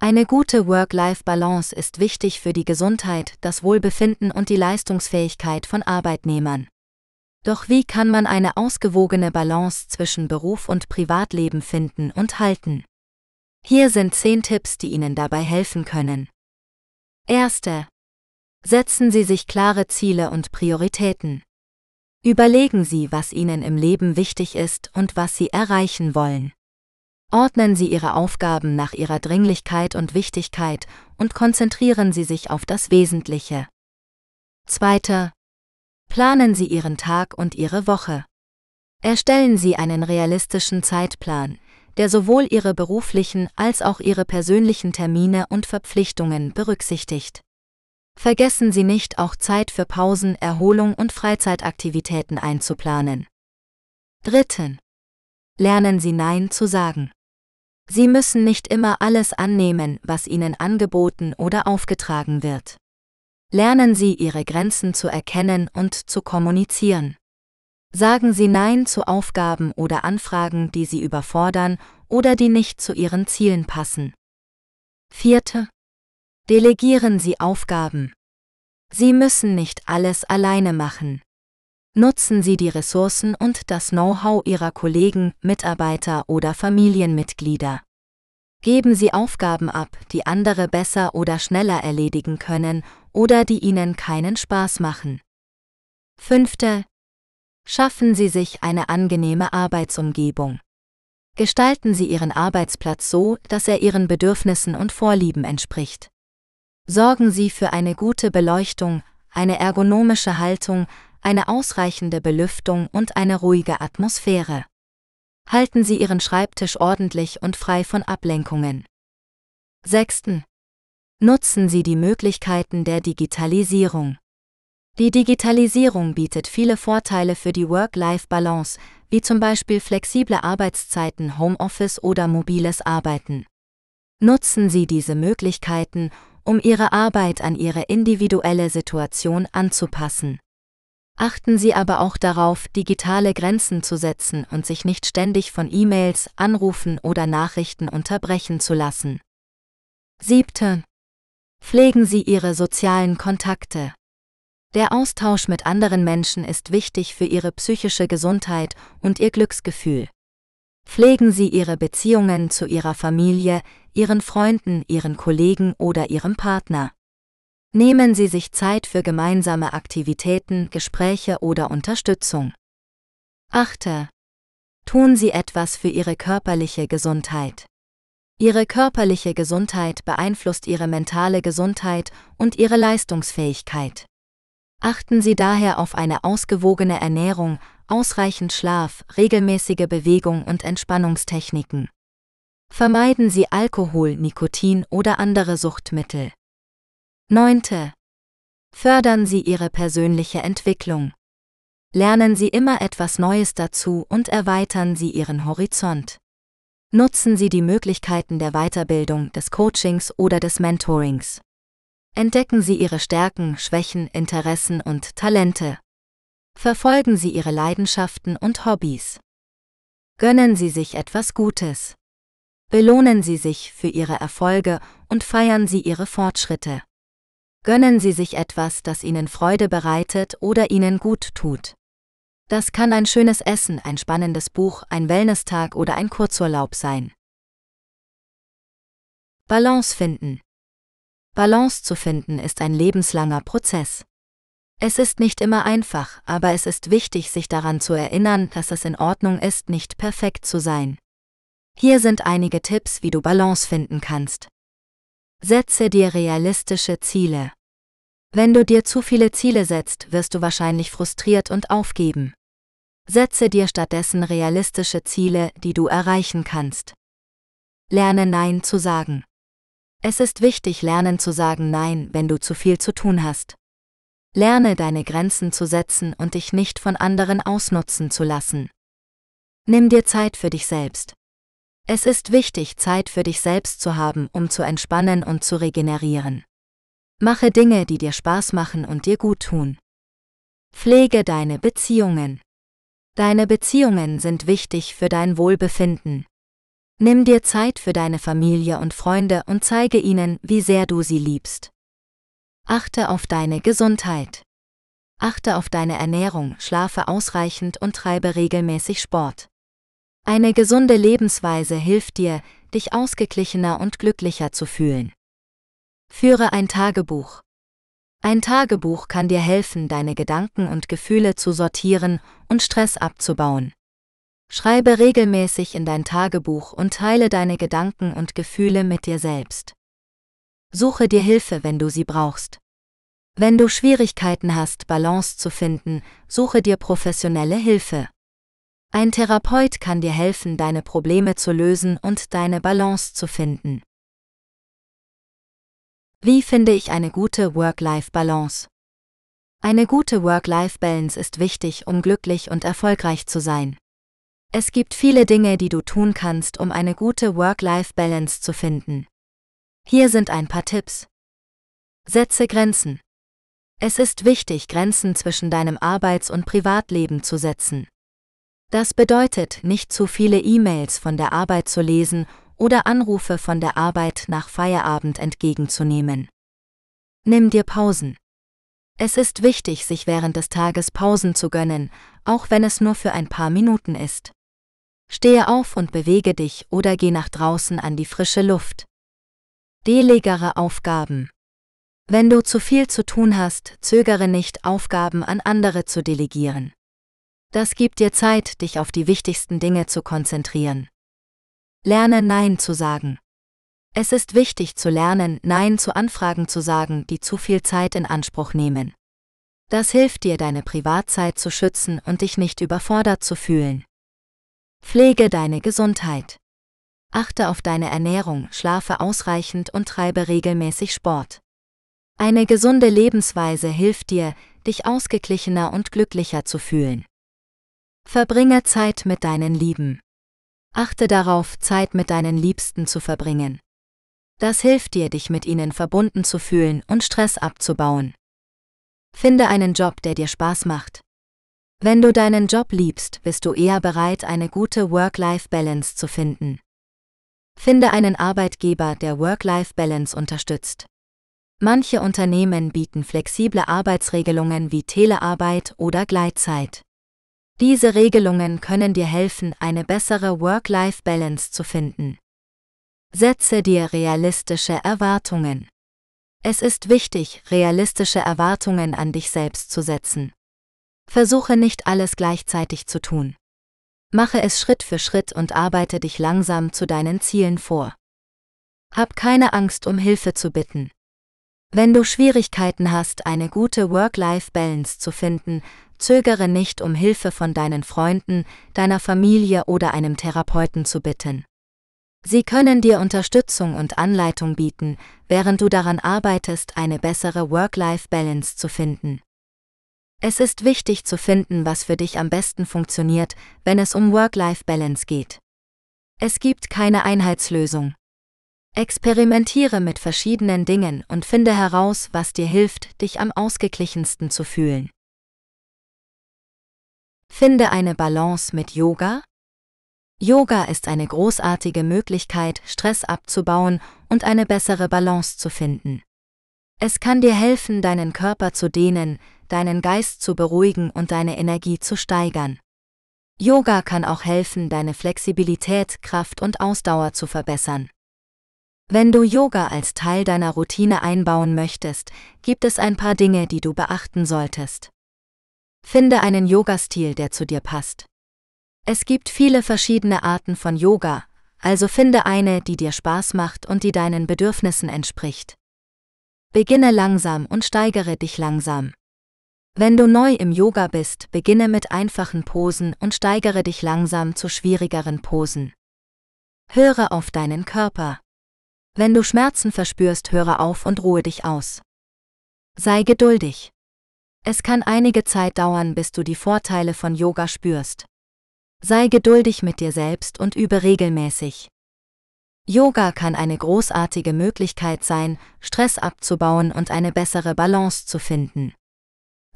Speaker 1: Eine gute Work-Life-Balance ist wichtig für die Gesundheit, das Wohlbefinden und die Leistungsfähigkeit von Arbeitnehmern. Doch wie kann man eine ausgewogene Balance zwischen Beruf und Privatleben finden und halten? Hier sind 10 Tipps, die Ihnen dabei helfen können. Erste. Setzen Sie sich klare Ziele und Prioritäten. Überlegen Sie, was Ihnen im Leben wichtig ist und was Sie erreichen wollen. Ordnen Sie Ihre Aufgaben nach ihrer Dringlichkeit und Wichtigkeit und konzentrieren Sie sich auf das Wesentliche. Zweiter. Planen Sie Ihren Tag und Ihre Woche. Erstellen Sie einen realistischen Zeitplan, der sowohl Ihre beruflichen als auch Ihre persönlichen Termine und Verpflichtungen berücksichtigt. Vergessen Sie nicht, auch Zeit für Pausen, Erholung und Freizeitaktivitäten einzuplanen. Dritten. Lernen Sie Nein zu sagen. Sie müssen nicht immer alles annehmen, was Ihnen angeboten oder aufgetragen wird. Lernen Sie Ihre Grenzen zu erkennen und zu kommunizieren. Sagen Sie Nein zu Aufgaben oder Anfragen, die Sie überfordern oder die nicht zu Ihren Zielen passen. Vierte. Delegieren Sie Aufgaben. Sie müssen nicht alles alleine machen. Nutzen Sie die Ressourcen und das Know-how Ihrer Kollegen, Mitarbeiter oder Familienmitglieder. Geben Sie Aufgaben ab, die andere besser oder schneller erledigen können oder die Ihnen keinen Spaß machen. Fünfte. Schaffen Sie sich eine angenehme Arbeitsumgebung. Gestalten Sie Ihren Arbeitsplatz so, dass er Ihren Bedürfnissen und Vorlieben entspricht. Sorgen Sie für eine gute Beleuchtung, eine ergonomische Haltung, eine ausreichende Belüftung und eine ruhige Atmosphäre. Halten Sie Ihren Schreibtisch ordentlich und frei von Ablenkungen. 6. Nutzen Sie die Möglichkeiten der Digitalisierung. Die Digitalisierung bietet viele Vorteile für die Work-Life-Balance, wie zum Beispiel flexible Arbeitszeiten, Homeoffice oder mobiles Arbeiten. Nutzen Sie diese Möglichkeiten, um Ihre Arbeit an Ihre individuelle Situation anzupassen. Achten Sie aber auch darauf, digitale Grenzen zu setzen und sich nicht ständig von E-Mails, Anrufen oder Nachrichten unterbrechen zu lassen. 7. Pflegen Sie Ihre sozialen Kontakte. Der Austausch mit anderen Menschen ist wichtig für Ihre psychische Gesundheit und Ihr Glücksgefühl. Pflegen Sie Ihre Beziehungen zu Ihrer Familie, Ihren Freunden, Ihren Kollegen oder Ihrem Partner. Nehmen Sie sich Zeit für gemeinsame Aktivitäten, Gespräche oder Unterstützung. 8. Tun Sie etwas für Ihre körperliche Gesundheit. Ihre körperliche Gesundheit beeinflusst Ihre mentale Gesundheit und Ihre Leistungsfähigkeit. Achten Sie daher auf eine ausgewogene Ernährung, ausreichend Schlaf, regelmäßige Bewegung und Entspannungstechniken. Vermeiden Sie Alkohol, Nikotin oder andere Suchtmittel. 9. Fördern Sie Ihre persönliche Entwicklung. Lernen Sie immer etwas Neues dazu und erweitern Sie Ihren Horizont. Nutzen Sie die Möglichkeiten der Weiterbildung, des Coachings oder des Mentorings. Entdecken Sie Ihre Stärken, Schwächen, Interessen und Talente. Verfolgen Sie Ihre Leidenschaften und Hobbys. Gönnen Sie sich etwas Gutes. Belohnen Sie sich für Ihre Erfolge und feiern Sie Ihre Fortschritte. Gönnen Sie sich etwas, das Ihnen Freude bereitet oder Ihnen gut tut. Das kann ein schönes Essen, ein spannendes Buch, ein Wellness-Tag oder ein Kurzurlaub sein. Balance finden. Balance zu finden ist ein lebenslanger Prozess. Es ist nicht immer einfach, aber es ist wichtig, sich daran zu erinnern, dass es in Ordnung ist, nicht perfekt zu sein. Hier sind einige Tipps, wie du Balance finden kannst. Setze dir realistische Ziele. Wenn du dir zu viele Ziele setzt, wirst du wahrscheinlich frustriert und aufgeben. Setze dir stattdessen realistische Ziele, die du erreichen kannst. Lerne Nein zu sagen. Es ist wichtig, lernen zu sagen Nein, wenn du zu viel zu tun hast. Lerne deine Grenzen zu setzen und dich nicht von anderen ausnutzen zu lassen. Nimm dir Zeit für dich selbst. Es ist wichtig, Zeit für dich selbst zu haben, um zu entspannen und zu regenerieren. Mache Dinge, die dir Spaß machen und dir gut tun. Pflege deine Beziehungen. Deine Beziehungen sind wichtig für dein Wohlbefinden. Nimm dir Zeit für deine Familie und Freunde und zeige ihnen, wie sehr du sie liebst. Achte auf deine Gesundheit. Achte auf deine Ernährung, schlafe ausreichend und treibe regelmäßig Sport. Eine gesunde Lebensweise hilft dir, dich ausgeglichener und glücklicher zu fühlen. Führe ein Tagebuch. Ein Tagebuch kann dir helfen, deine Gedanken und Gefühle zu sortieren und Stress abzubauen. Schreibe regelmäßig in dein Tagebuch und teile deine Gedanken und Gefühle mit dir selbst. Suche dir Hilfe, wenn du sie brauchst. Wenn du Schwierigkeiten hast, Balance zu finden, suche dir professionelle Hilfe. Ein Therapeut kann dir helfen, deine Probleme zu lösen und deine Balance zu finden. Wie finde ich eine gute Work-Life-Balance? Eine gute Work-Life-Balance ist wichtig, um glücklich und erfolgreich zu sein. Es gibt viele Dinge, die du tun kannst, um eine gute Work-Life-Balance zu finden. Hier sind ein paar Tipps. Setze Grenzen. Es ist wichtig, Grenzen zwischen deinem Arbeits- und Privatleben zu setzen. Das bedeutet, nicht zu viele E-Mails von der Arbeit zu lesen oder Anrufe von der Arbeit nach Feierabend entgegenzunehmen. Nimm dir Pausen. Es ist wichtig, sich während des Tages Pausen zu gönnen, auch wenn es nur für ein paar Minuten ist. Stehe auf und bewege dich oder geh nach draußen an die frische Luft. Delegere Aufgaben. Wenn du zu viel zu tun hast, zögere nicht, Aufgaben an andere zu delegieren. Das gibt dir Zeit, dich auf die wichtigsten Dinge zu konzentrieren. Lerne Nein zu sagen. Es ist wichtig zu lernen, Nein zu Anfragen zu sagen, die zu viel Zeit in Anspruch nehmen. Das hilft dir, deine Privatzeit zu schützen und dich nicht überfordert zu fühlen. Pflege deine Gesundheit. Achte auf deine Ernährung, schlafe ausreichend und treibe regelmäßig Sport. Eine gesunde Lebensweise hilft dir, dich ausgeglichener und glücklicher zu fühlen. Verbringe Zeit mit deinen Lieben. Achte darauf, Zeit mit deinen Liebsten zu verbringen. Das hilft dir, dich mit ihnen verbunden zu fühlen und Stress abzubauen. Finde einen Job, der dir Spaß macht. Wenn du deinen Job liebst, bist du eher bereit, eine gute Work-Life-Balance zu finden. Finde einen Arbeitgeber, der Work-Life-Balance unterstützt. Manche Unternehmen bieten flexible Arbeitsregelungen wie Telearbeit oder Gleitzeit. Diese Regelungen können dir helfen, eine bessere Work-Life-Balance zu finden. Setze dir realistische Erwartungen. Es ist wichtig, realistische Erwartungen an dich selbst zu setzen. Versuche nicht alles gleichzeitig zu tun. Mache es Schritt für Schritt und arbeite dich langsam zu deinen Zielen vor. Hab keine Angst, um Hilfe zu bitten. Wenn du Schwierigkeiten hast, eine gute Work-Life-Balance zu finden, zögere nicht, um Hilfe von deinen Freunden, deiner Familie oder einem Therapeuten zu bitten. Sie können dir Unterstützung und Anleitung bieten, während du daran arbeitest, eine bessere Work-Life-Balance zu finden. Es ist wichtig zu finden, was für dich am besten funktioniert, wenn es um Work-Life-Balance geht. Es gibt keine Einheitslösung. Experimentiere mit verschiedenen Dingen und finde heraus, was dir hilft, dich am ausgeglichensten zu fühlen. Finde eine Balance mit Yoga. Yoga ist eine großartige Möglichkeit, Stress abzubauen und eine bessere Balance zu finden. Es kann dir helfen, deinen Körper zu dehnen, deinen Geist zu beruhigen und deine Energie zu steigern. Yoga kann auch helfen, deine Flexibilität, Kraft und Ausdauer zu verbessern. Wenn du Yoga als Teil deiner Routine einbauen möchtest, gibt es ein paar Dinge, die du beachten solltest. Finde einen Yoga-Stil, der zu dir passt. Es gibt viele verschiedene Arten von Yoga, also finde eine, die dir Spaß macht und die deinen Bedürfnissen entspricht. Beginne langsam und steigere dich langsam. Wenn du neu im Yoga bist, beginne mit einfachen Posen und steigere dich langsam zu schwierigeren Posen. Höre auf deinen Körper. Wenn du Schmerzen verspürst, höre auf und ruhe dich aus. Sei geduldig. Es kann einige Zeit dauern, bis du die Vorteile von Yoga spürst. Sei geduldig mit dir selbst und übe regelmäßig. Yoga kann eine großartige Möglichkeit sein, Stress abzubauen und eine bessere Balance zu finden.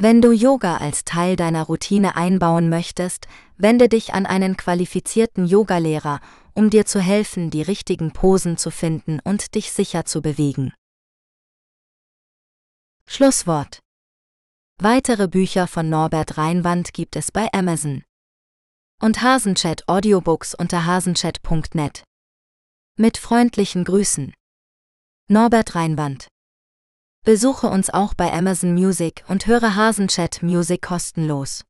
Speaker 1: Wenn du Yoga als Teil deiner Routine einbauen möchtest, wende dich an einen qualifizierten Yogalehrer, um dir zu helfen, die richtigen Posen zu finden und dich sicher zu bewegen. Schlusswort. Weitere Bücher von Norbert Reinwand gibt es bei Amazon. Und Hasenchat Audiobooks unter hasenchat.net. Mit freundlichen Grüßen. Norbert Reinwand Besuche uns auch bei Amazon Music und höre Hasenchat Music kostenlos.